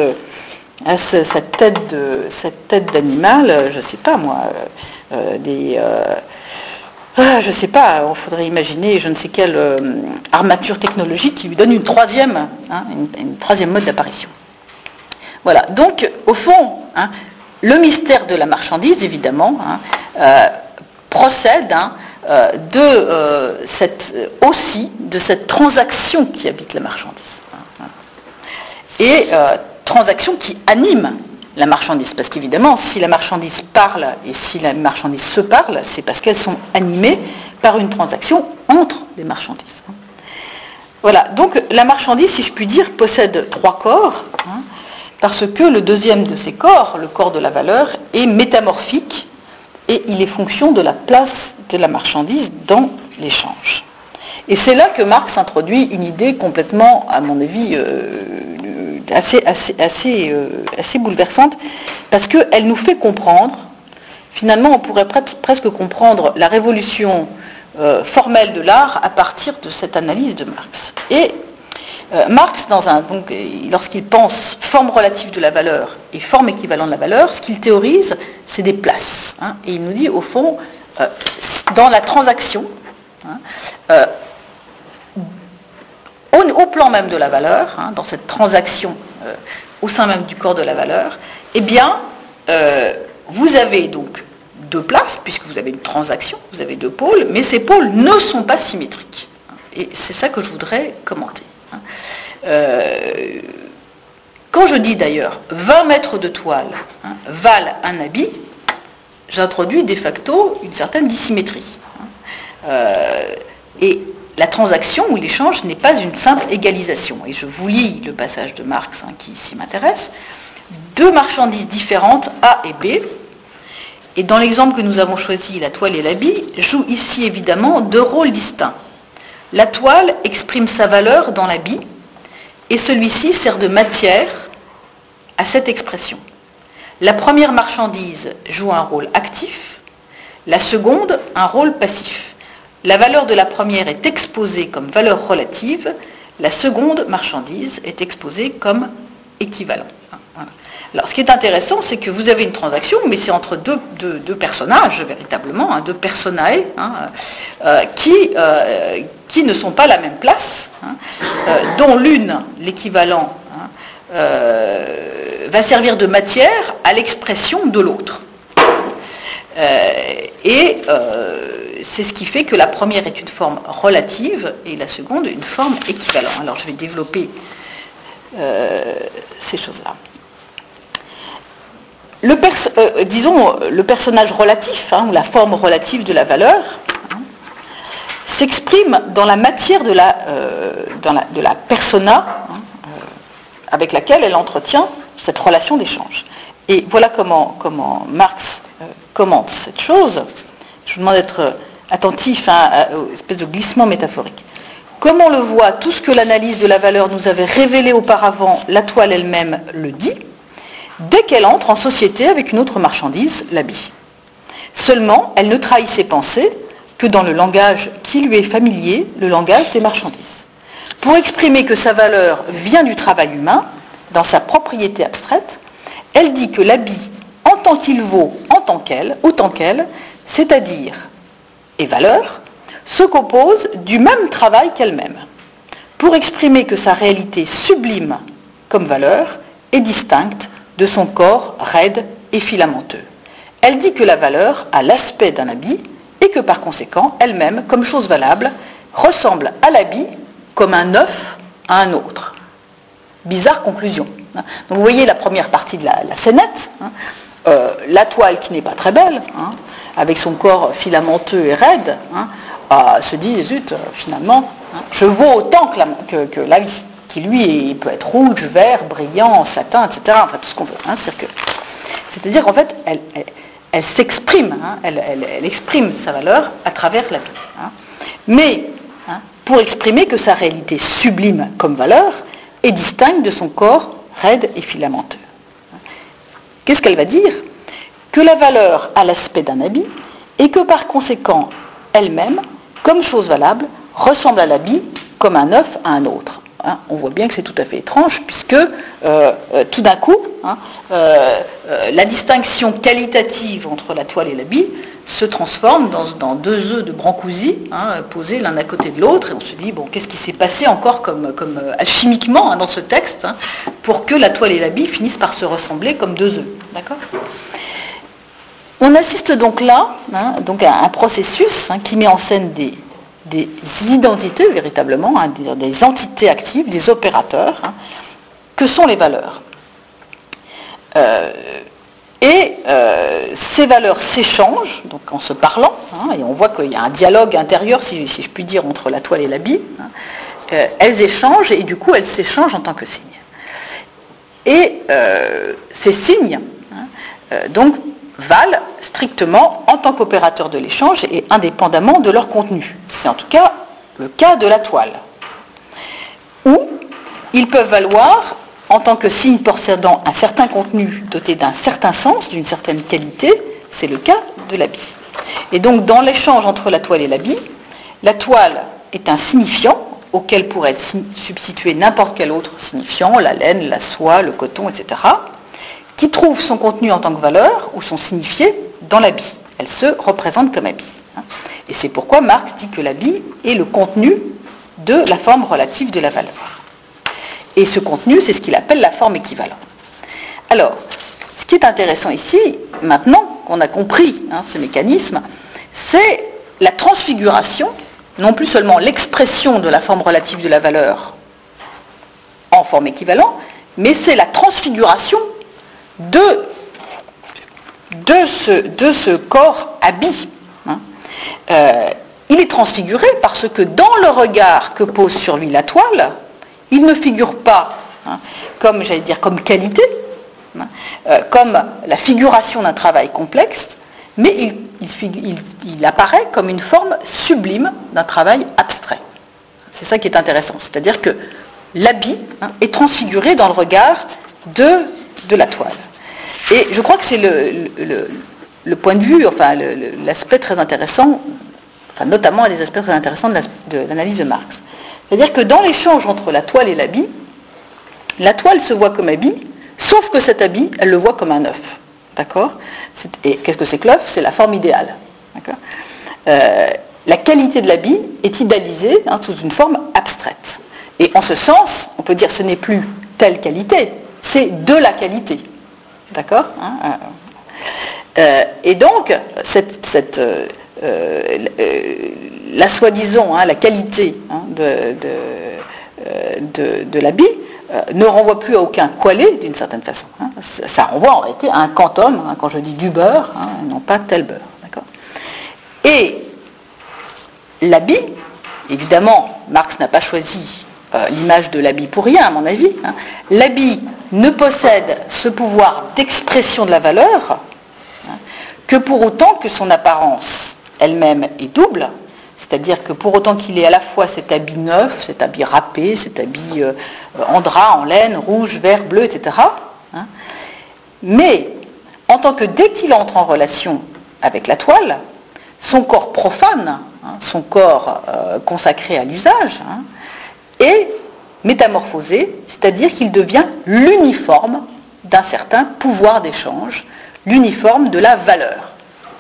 cette tête d'animal, je ne sais pas moi, euh, des... Ah, je ne sais pas, il faudrait imaginer je ne sais quelle armature technologique qui lui donne une troisième, hein, une, troisième mode d'apparition. Voilà, donc au fond, hein, le mystère de la marchandise, évidemment, euh, procède euh, de euh, cette, aussi de cette transaction qui habite la marchandise. Hein, et transaction qui anime la marchandise. Parce qu'évidemment, si la marchandise parle et si la marchandise se parle, c'est parce qu'elles sont animées par une transaction entre les marchandises. Voilà, donc la marchandise, si je puis dire, possède trois corps parce que le deuxième de ces corps, le corps de la valeur, est métamorphique et il est fonction de la place de la marchandise dans l'échange. Et c'est là que Marx introduit une idée complètement, à mon avis, euh, euh, assez, bouleversante, parce qu'elle nous fait comprendre, finalement on pourrait presque comprendre la révolution euh, formelle de l'art à partir de cette analyse de Marx. Et euh, Marx, lorsqu'il pense forme relative de la valeur et forme équivalente de la valeur, ce qu'il théorise, c'est des places. Hein. et il nous dit, au fond, euh, dans la transaction, hein, euh, au, plan même de la valeur, hein, dans cette transaction au sein même du corps de la valeur, eh bien, vous avez donc deux places, puisque vous avez une transaction, vous avez deux pôles, mais ces pôles ne sont pas symétriques. Et c'est ça que je voudrais commenter. Euh, quand je dis d'ailleurs 20 mètres de toile hein, valent un habit, j'introduis de facto une certaine dissymétrie. Hein. Euh, et la transaction ou l'échange n'est pas une simple égalisation. Et je vous lis le passage de Marx hein, qui ici m'intéresse. Deux marchandises différentes, A et B, et dans l'exemple que nous avons choisi, la toile et l'habit, jouent ici évidemment deux rôles distincts. La toile exprime sa valeur dans l'habit, et celui-ci sert de matière à cette expression. La première marchandise joue un rôle actif, la seconde un rôle passif. la valeur de la première est exposée comme valeur relative, la seconde marchandise est exposée comme équivalent. Alors, ce qui est intéressant, c'est que vous avez une transaction, mais c'est entre deux, personnages, véritablement, hein, deux personnae, hein, euh, qui, euh, qui ne sont pas à la même place, hein, euh, dont l'une, l'équivalent, va servir de matière à l'expression de l'autre. et c'est ce qui fait que la première est une forme relative et la seconde une forme équivalente. Alors je vais développer ces choses-là le euh, disons, le personnage relatif, hein, ou la forme relative de la valeur, hein, s'exprime dans la matière de la, euh, persona hein, euh, avec laquelle elle entretient cette relation d'échange. Et voilà comment, Marx commente cette chose. Je vous demande d'être attentif à, aux espèces de glissement métaphorique. Comme on le voit, tout ce que l'analyse de la valeur nous avait révélé auparavant, la toile elle-même le dit dès qu'elle entre en société avec une autre marchandise, l'habit. Seulement, elle ne trahit ses pensées que dans le langage qui lui est familier, le langage des marchandises. Pour exprimer que sa valeur vient du travail humain, dans sa propriété abstraite, elle dit que l'habit, en tant qu'il vaut en tant qu'elle, autant qu'elle, c'est-à-dire, et valeur, se compose du même travail qu'elle-même. Pour exprimer que sa réalité sublime comme valeur est distincte de son corps raide et filamenteux. Elle dit que la valeur a l'aspect d'un habit et que par conséquent, elle-même, comme chose valable, ressemble à l'habit comme un œuf à un autre. Bizarre conclusion. Donc vous voyez la première partie de la, scénette, hein. euh, la toile qui n'est pas très belle, hein, avec son corps filamenteux et raide, hein, ah, se dit, zut, finalement, je vaux autant que la vie qui lui peut être rouge, vert, brillant, satin, etc. Enfin tout ce qu'on veut. Hein, C'est-à-dire qu'en fait, elle, s'exprime, hein, elle, exprime sa valeur à travers la vie. Hein. Mais pour exprimer que sa réalité sublime comme valeur est distincte de son corps raide et filamenteux. Qu'est-ce qu'elle va dire? Que la valeur a l'aspect d'un habit et que par conséquent, elle-même, comme chose valable, ressemble à l'habit comme un œuf à un autre. Hein, on voit bien que c'est tout à fait étrange, puisque euh, euh, tout d'un coup, hein, euh, la distinction qualitative entre la toile et l'habit se transforme dans, deux œufs de brancousi hein, posés l'un à côté de l'autre, et on se dit, bon, qu'est-ce qui s'est passé encore comme, alchimiquement dans ce texte, pour que la toile et l'habit finissent par se ressembler comme deux œufs. On assiste donc là donc à un processus qui met en scène des, des identités véritablement, hein, des, entités actives, des opérateurs, hein, que sont les valeurs. Euh, et euh, ces valeurs s'échangent, donc en se parlant, hein, et on voit qu'il y a un dialogue intérieur, si, je puis dire, entre la toile et l'habit. Euh, elles échangent et du coup elles s'échangent en tant que signes. Et ces signes, donc, valent strictement en tant qu'opérateur de l'échange et indépendamment de leur contenu. C'est en tout cas le cas de la toile. Ou ils peuvent valoir en tant que signe possédant un certain contenu doté d'un certain sens, d'une certaine qualité, c'est le cas de l'habit. Et donc dans l'échange entre la toile et l'habit, la toile est un signifiant auquel pourrait être substitué n'importe quel autre signifiant, la laine, la soie, le coton, etc qui trouve son contenu en tant que valeur ou son signifié dans l'habit. Elle se représente comme habit. Hein. Et c'est pourquoi Marx dit que l'habit est le contenu de la forme relative de la valeur. Et ce contenu, c'est ce qu'il appelle la forme équivalente. Alors, ce qui est intéressant ici, maintenant qu'on a compris hein, ce mécanisme, c'est la transfiguration, non plus seulement l'expression de la forme relative de la valeur en forme équivalente, mais c'est la transfiguration de, de, ce, corps habit. Hein. Euh, il est transfiguré parce que dans le regard que pose sur lui la toile, il ne figure pas hein, comme, j'allais dire, comme qualité, hein, euh, comme la figuration d'un travail complexe, mais il, apparaît comme une forme sublime d'un travail abstrait. C'est ça qui est intéressant, c'est-à-dire que l'habit est transfiguré dans le regard de la toile. Et je crois que c'est le, point de vue, enfin l'aspect très intéressant, enfin notamment à des aspects très intéressants de l'analyse de, Marx. C'est-à-dire que dans l'échange entre la toile et l'habit, la toile se voit comme habit, sauf que cet habit, elle le voit comme un œuf. D'accord? Et qu'est-ce que c'est que l'œuf? C'est la forme idéale. Euh, la qualité de l'habit est idéalisée hein, sous une forme abstraite. Et en ce sens, on peut dire ce n'est plus telle qualité, c'est de la qualité. D'accord hein, euh, euh, Et donc, cette, la soi-disant, hein, la qualité de, de l'habit, euh, ne renvoie plus à aucun coalé d'une certaine façon. Hein. Ça, renvoie en réalité à un quantum, hein, quand je dis du beurre, hein, non pas tel beurre. Et l'habit, évidemment, Marx n'a pas choisi euh, l'image de l'habit pour rien, à mon avis. L'habit ne possède ce pouvoir d'expression de la valeur que pour autant que son apparence elle-même est double, c'est-à-dire que pour autant qu'il ait à la fois cet habit neuf, cet habit râpé, cet habit euh, en drap, en laine, rouge, vert, bleu, etc., hein, mais en tant que dès qu'il entre en relation avec la toile, son corps profane, hein, son corps euh, consacré à l'usage, hein, est métamorphosé, c'est-à-dire qu'il devient l'uniforme d'un certain pouvoir d'échange, l'uniforme de la valeur.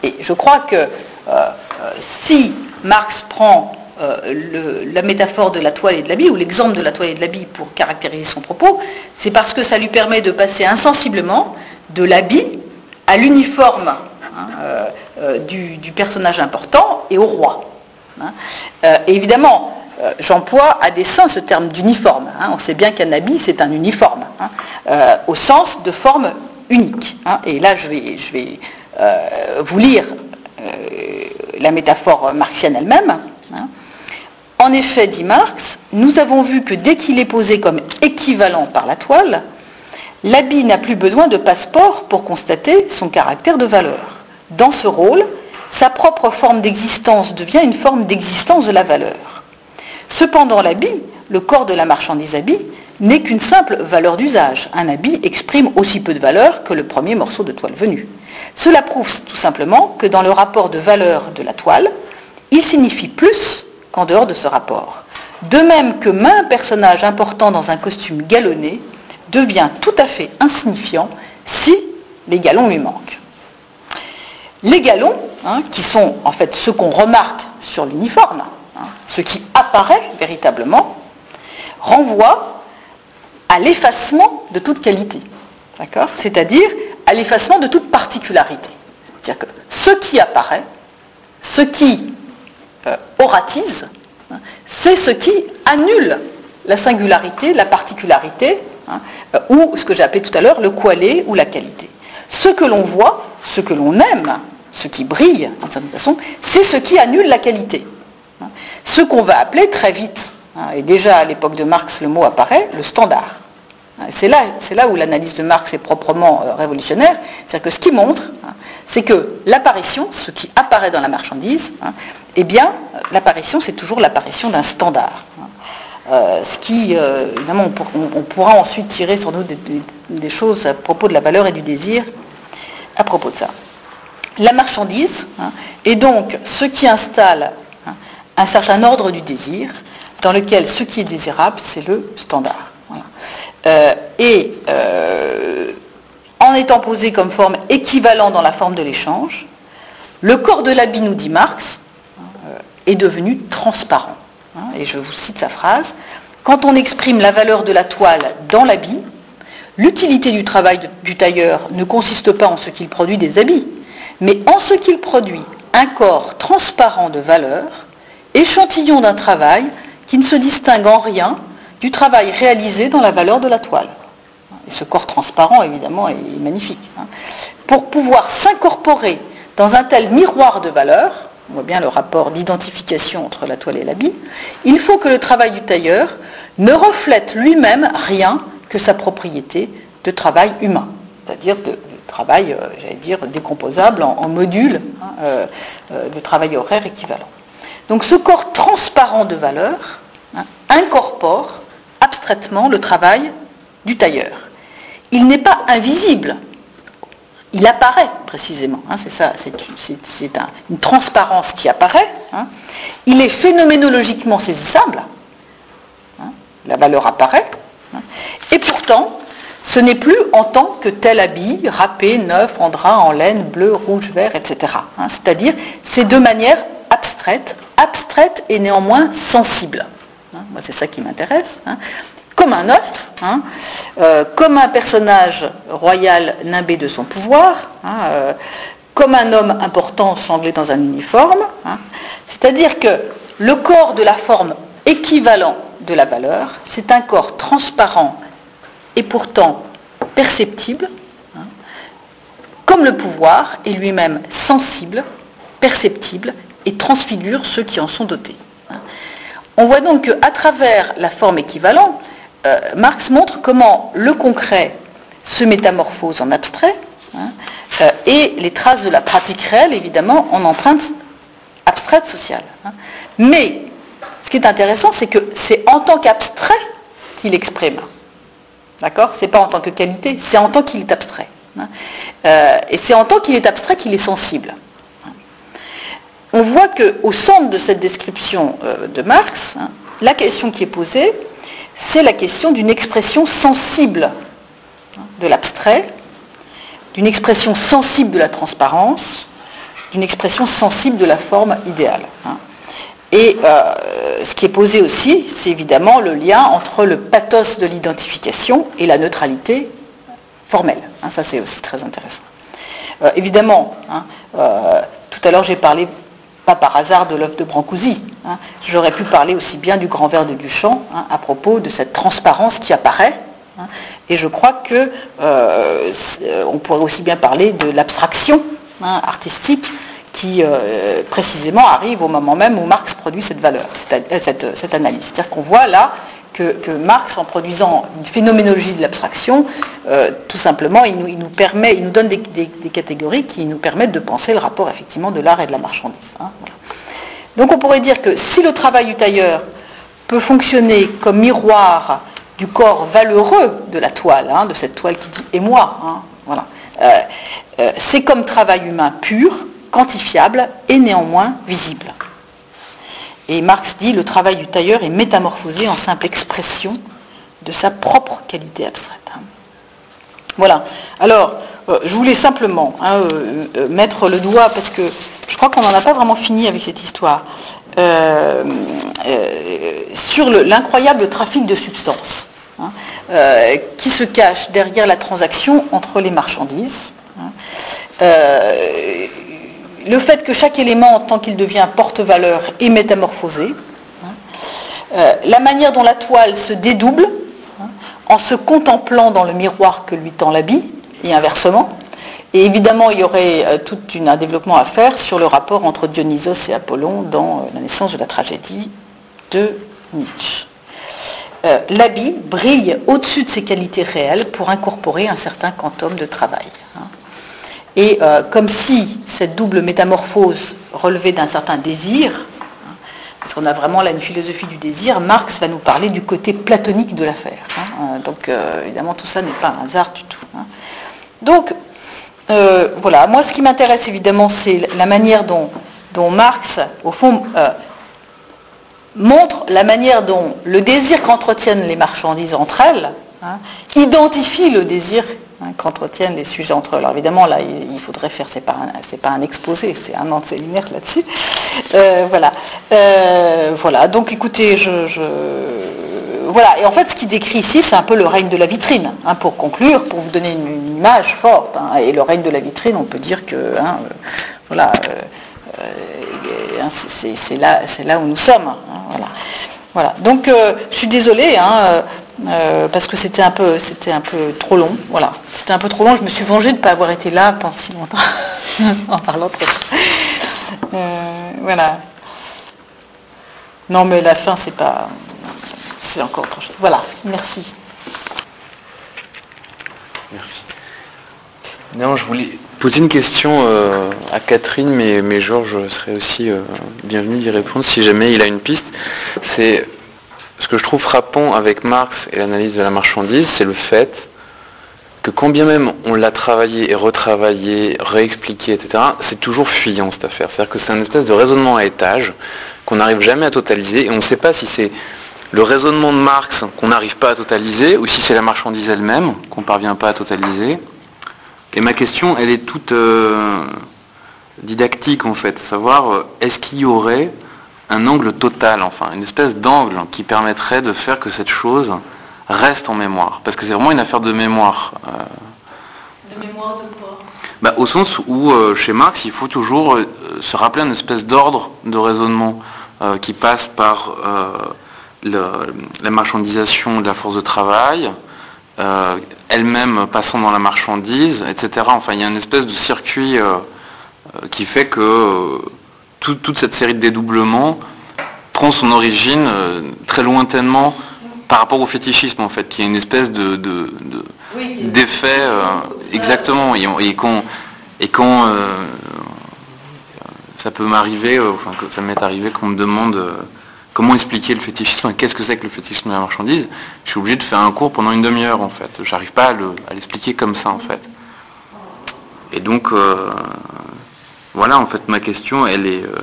Et je crois que euh, si Marx prend euh, la métaphore de la toile et de l'habit, ou l'exemple de la toile et de l'habit pour caractériser son propos, c'est parce que ça lui permet de passer insensiblement de l'habit à l'uniforme hein, euh, euh, du, personnage important et au roi. Hein. et évidemment, j'emploie à dessein ce terme d'uniforme. Hein. on sait bien qu'un habit, c'est un uniforme, au sens de forme unique. et là, je vais, vais vous lire la métaphore marxienne elle-même. Hein. En effet, dit Marx, nous avons vu que dès qu'il est posé comme équivalent par la toile, l'habit n'a plus besoin de passeport pour constater son caractère de valeur. Dans ce rôle, sa propre forme d'existence devient une forme d'existence de la valeur. Cependant, l'habit, le corps de la marchandise habit, n'est qu'une simple valeur d'usage. Un habit exprime aussi peu de valeur que le premier morceau de toile venu. Cela prouve tout simplement que dans le rapport de valeur de la toile, il signifie plus qu'en dehors de ce rapport. De même que main personnage important dans un costume galonné devient tout à fait insignifiant si les galons lui manquent. Les galons, hein, qui sont en fait ce qu'on remarque sur l'uniforme, hein, ce qui apparaît véritablement, renvoient à l'effacement de toute qualité. C'est-à-dire à l'effacement de toute particularité. C'est-à-dire que ce qui apparaît, ce qui euh, oratise, hein, c'est ce qui annule la singularité, la particularité, hein, euh, ou ce que j'ai appelé tout à l'heure le coalé ou la qualité. Ce que l'on voit, ce que l'on aime, ce qui brille d'une certaine façon, c'est ce qui annule la qualité. Hein. Ce qu'on va appeler très vite, et déjà à l'époque de Marx le mot apparaît, le standard. C'est là, où l'analyse de Marx est proprement euh, révolutionnaire. C'est-à-dire que ce qui montre, hein, c'est que l'apparition, ce qui apparaît dans la marchandise, hein, eh bien, l'apparition, c'est toujours l'apparition d'un standard. Hein. Euh, ce qui, euh, évidemment, on, pourra ensuite tirer sans doute des, choses à propos de la valeur et du désir à propos de ça. La marchandise est donc ce qui installe un certain ordre du désir, dans lequel ce qui est désirable, c'est le standard. Euh, et euh, en étant posé comme forme équivalent dans la forme de l'échange, le corps de l'habit, nous dit Marx, euh, est devenu transparent. Hein, et je vous cite sa phrase, quand on exprime la valeur de la toile dans l'habit, l'utilité du travail du tailleur ne consiste pas en ce qu'il produit des habits, mais en ce qu'il produit un corps transparent de valeur, échantillon d'un travail qui ne se distingue en rien du travail réalisé dans la valeur de la toile. Et ce corps transparent, évidemment, est magnifique. Hein. Pour pouvoir s'incorporer dans un tel miroir de valeur, on voit bien le rapport d'identification entre la toile et l'habit, il faut que le travail du tailleur ne reflète lui-même rien que sa propriété de travail humain, c'est-à-dire de, travail, euh, j'allais dire, décomposable en, modules hein, euh, euh, de travail horaire équivalent. Donc ce corps transparent de valeur hein, incorpore abstraitement le travail du tailleur. Il n'est pas invisible, il apparaît précisément. Hein, c'est ça, c'est une transparence qui apparaît. Hein. Il est phénoménologiquement saisissable. La valeur apparaît. et pourtant, ce n'est plus en tant que tel habit, râpé, neuf, en drap, en laine, bleu, rouge, vert, etc. C'est-à-dire, c'est de manière abstraite, et néanmoins sensible. Moi, c'est ça qui m'intéresse comme un œuf, hein, euh, comme un personnage royal nimbé de son pouvoir, hein, euh, comme un homme important sanglé dans un uniforme. Hein. C'est-à-dire que le corps de la forme équivalent de la valeur, c'est un corps transparent et pourtant perceptible, comme le pouvoir est lui-même sensible, perceptible et transfigure ceux qui en sont dotés. On voit donc qu'à travers la forme équivalente, euh, Marx montre comment le concret se métamorphose en abstrait hein, euh, et les traces de la pratique réelle, évidemment, en empreinte abstraite sociale. Hein. Mais ce qui est intéressant, c'est que c'est en tant qu'abstrait qu'il exprime. D'accord? C'est pas en tant que qualité, c'est en tant qu'il est abstrait. Hein. Euh, et c'est en tant qu'il est abstrait qu'il est sensible. On voit qu'au centre de cette description de Marx, la question qui est posée, c'est la question d'une expression sensible de l'abstrait, d'une expression sensible de la transparence, d'une expression sensible de la forme idéale. Hein. Et euh, ce qui est posé aussi, c'est évidemment le lien entre le pathos de l'identification et la neutralité formelle. Hein. ça, c'est aussi très intéressant. Euh, évidemment, hein, euh, tout à l'heure, j'ai parlé pas par hasard de l'œuvre de Brancusi. Hein. J'aurais pu parler aussi bien du grand verre de Duchamp hein, à propos de cette transparence qui apparaît. Hein. et je crois qu'on euh, pourrait aussi bien parler de l'abstraction artistique qui euh, précisément arrive au moment même où Marx produit cette valeur, cette, analyse. C'est-à-dire qu'on voit là que, Marx, en produisant une phénoménologie de l'abstraction, euh, tout simplement, il nous, permet, il nous donne des, catégories qui nous permettent de penser le rapport effectivement de l'art et de la marchandise. Hein, Donc on pourrait dire que si le travail du tailleur peut fonctionner comme miroir du corps valeureux de la toile, hein, de cette toile qui dit et moi, hein, euh, euh, c'est comme travail humain pur, quantifiable et néanmoins visible. Et Marx dit le travail du tailleur est métamorphosé en simple expression de sa propre qualité abstraite. Voilà. Alors, euh, je voulais simplement hein, euh, euh, mettre le doigt, parce que je crois qu'on n'en a pas vraiment fini avec cette histoire, sur l'incroyable trafic de substances hein, qui se cache derrière la transaction entre les marchandises. Hein le fait que chaque élément, en tant qu'il devient porte-valeur, est métamorphosé, hein, euh, la manière dont la toile se dédouble hein, en se contemplant dans le miroir que lui tend l'habit, et inversement. Et évidemment, il y aurait euh, tout un développement à faire sur le rapport entre Dionysos et Apollon dans euh, la naissance de la tragédie de Nietzsche. l'habit brille au-dessus de ses qualités réelles pour incorporer un certain quantum de travail. Et euh, comme si cette double métamorphose relevait d'un certain désir, hein, parce qu'on a vraiment là une philosophie du désir, Marx va nous parler du côté platonique de l'affaire. Hein. Euh, donc euh, évidemment tout ça n'est pas un hasard du tout. Hein. Donc voilà, moi ce qui m'intéresse évidemment c'est la manière dont, dont, Marx, au fond, montre la manière dont le désir qu'entretiennent les marchandises entre elles identifie le désir Hein, qu'entretiennent les sujets entre eux. Alors évidemment, là, il, faudrait faire, c'est pas, pas un exposé, c'est un an de séminaire là-dessus. Euh, voilà. Euh, voilà. Donc écoutez, je, Voilà. Et en fait, ce qu'il décrit ici, c'est un peu le règne de la vitrine. Hein, pour conclure, pour vous donner une, image forte. Hein. et le règne de la vitrine, on peut dire que. Euh, voilà. c'est là, où nous sommes. voilà. Voilà. Donc, je suis désolée. Euh, parce que c'était un peu un peu trop long. Voilà. C'était un peu trop long. Je me suis vengée de ne pas avoir été là pendant si longtemps [laughs] en parlant trop. Euh, voilà. Non mais la fin c'est pas. C'est encore autre chose. Voilà, merci. Merci. Non, je voulais poser une question euh, à Catherine, mais, mais Georges serait aussi bienvenu d'y répondre si jamais il a une piste. C'est ce que je trouve frappant avec Marx et l'analyse de la marchandise, c'est le fait que quand bien même on l'a travaillé et retravaillé, réexpliqué, etc., c'est toujours fuyant cette affaire. C'est-à-dire que c'est un espèce de raisonnement à étage qu'on n'arrive jamais à totaliser et on ne sait pas si c'est le raisonnement de Marx qu'on n'arrive pas à totaliser ou si c'est la marchandise elle-même qu'on ne parvient pas à totaliser. Et ma question, elle est toute euh, didactique en fait, savoir euh, est-ce qu'il y aurait un angle total, enfin une espèce d'angle qui permettrait de faire que cette chose reste en mémoire. Parce que c'est vraiment une affaire de mémoire. Euh. de mémoire de quoi? Bah, Au sens où chez Marx, il faut toujours se rappeler une espèce d'ordre de raisonnement qui passe par la marchandisation de la force de travail, euh, elle-même passant dans la marchandise, etc. Enfin, il y a une espèce de circuit euh, euh, qui fait que toute cette série de dédoublements prend son origine très lointainement par rapport au fétichisme, en fait, qui est une espèce de, d'effet exactement. Et, quand, et quand ça peut m'arriver, enfin, ça m'est arrivé qu'on me demande comment expliquer le fétichisme, qu'est-ce que c'est que le fétichisme de la marchandise, je suis obligé de faire un cours pendant une demi-heure en fait. J'arrive pas à l'expliquer comme ça en fait. Et donc euh, voilà en fait ma question elle est euh,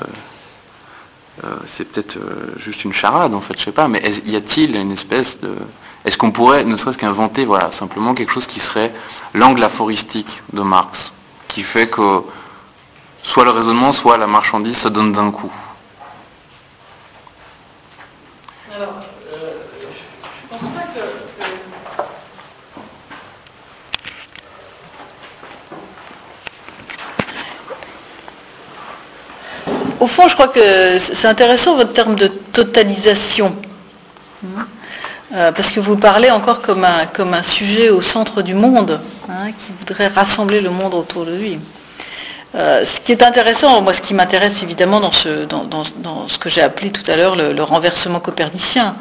euh, c'est peut-être juste une charade en fait, je sais pas, mais y a-t-il une espèce de. Est-ce qu'on pourrait ne serait-ce qu'inventer voilà, simplement quelque chose qui serait l'angle aphoristique de Marx, qui fait que soit le raisonnement, soit la marchandise se donne d'un coup? Au fond, je crois que c'est intéressant votre terme de totalisation. Euh, parce que vous parlez encore comme un, comme un sujet au centre du monde, hein, qui voudrait rassembler le monde autour de lui. Euh, ce qui est intéressant, moi ce qui m'intéresse évidemment dans ce, dans, ce que j'ai appelé tout à l'heure le, renversement copernicien,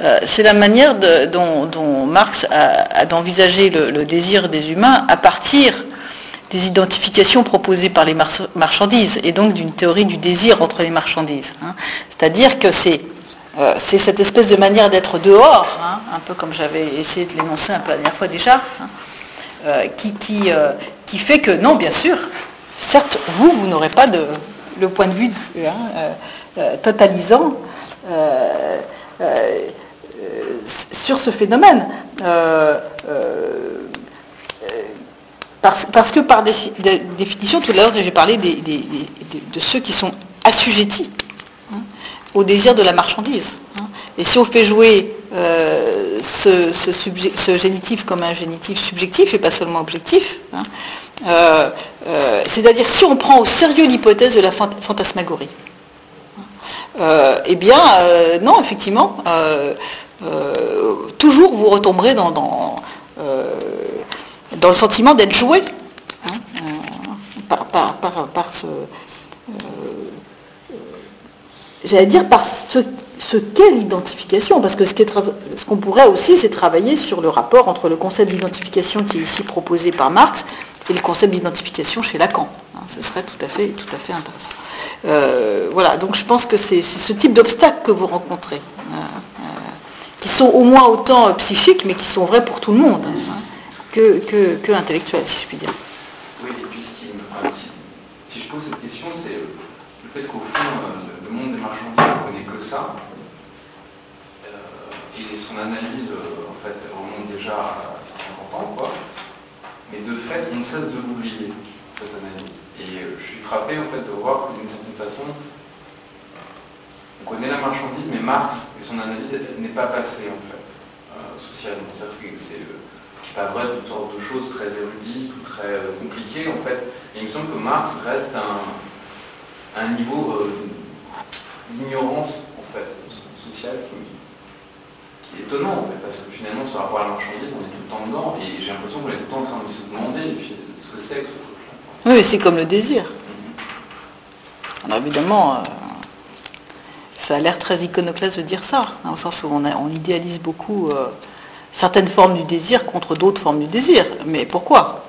euh, c'est la manière dont, Marx a, d'envisager le, désir des humains à partir des identifications proposées par les marchandises et donc d'une théorie du désir entre les marchandises. Hein. C'est-à-dire que euh, c'est cette espèce de manière d'être dehors, hein, un peu comme j'avais essayé de l'énoncer un peu la dernière fois déjà, hein, euh, qui, euh, qui, fait que non, bien sûr, certes, vous, vous n'aurez pas de, le point de vue totalisant sur ce phénomène. Parce, que par définition, tout à l'heure j'ai parlé de ceux qui sont assujettis hein, au désir de la marchandise. Hein. Et si on fait jouer euh, ce, génitif comme un génitif subjectif et pas seulement objectif, hein, euh, euh, c'est-à-dire si on prend au sérieux l'hypothèse de la fantasmagorie, eh bien non, effectivement, toujours vous retomberez dans, dans dans le sentiment d'être joué hein, euh, par, ce. Euh, j'allais dire par ce, qu'est l'identification, parce que ce qu'on pourrait aussi, c'est travailler sur le rapport entre le concept d'identification qui est ici proposé par Marx et le concept d'identification chez Lacan. Hein, ce serait tout à fait, tout à fait intéressant. Euh, voilà, donc je pense que c'est ce type d'obstacles que vous rencontrez, qui sont au moins autant psychiques, mais qui sont vrais pour tout le monde. Hein que, que, intellectuel, si je puis dire. Oui, et puis ce qui si, je pose cette question, c'est le fait qu'au fond, euh, le monde des marchandises ne connaît que ça. Euh, et son analyse, euh, en fait, remonte déjà à 150 ans, quoi. Mais de fait, on cesse de l'oublier, cette analyse. Et je suis frappé, en fait, de voir que d'une certaine façon, on connaît la marchandise, mais Marx et son analyse n'est pas passée, en fait, socialement. C'est pas vrai toutes sortes de choses très érudites ou très euh, compliquées en fait. Et il me semble que Marx reste un, un niveau euh, d'ignorance en fait sociale qui, est étonnant en fait, parce que finalement sur rapport à la marchandise on est tout le temps dedans et j'ai l'impression qu'on est tout le temps en train de se demander ce que c'est que ce truc-là. Oui, c'est comme le désir. Mhm. Alors évidemment, euh, ça a l'air très iconoclaste de dire ça, hein, au sens où on, on idéalise beaucoup certaines formes du désir contre d'autres formes du désir. Mais pourquoi?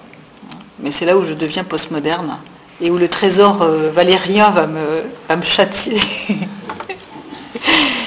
Mais c'est là où je deviens postmoderne et où le trésor euh, valérien va me, va me châtier. [laughs]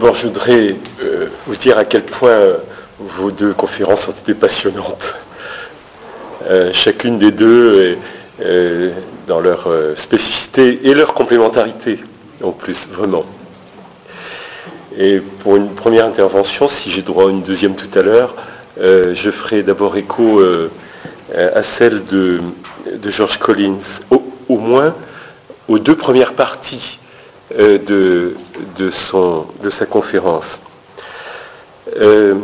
D'abord, je voudrais euh, vous dire à quel point vos deux conférences ont été passionnantes. Euh, chacune des deux dans leur euh, spécificité et leur complémentarité, en plus, vraiment. Et pour une première intervention, si j'ai droit à une deuxième tout à l'heure, je ferai d'abord écho à celle de, George Collins, au, moins aux deux premières parties de, de, son, de sa conférence. Euh,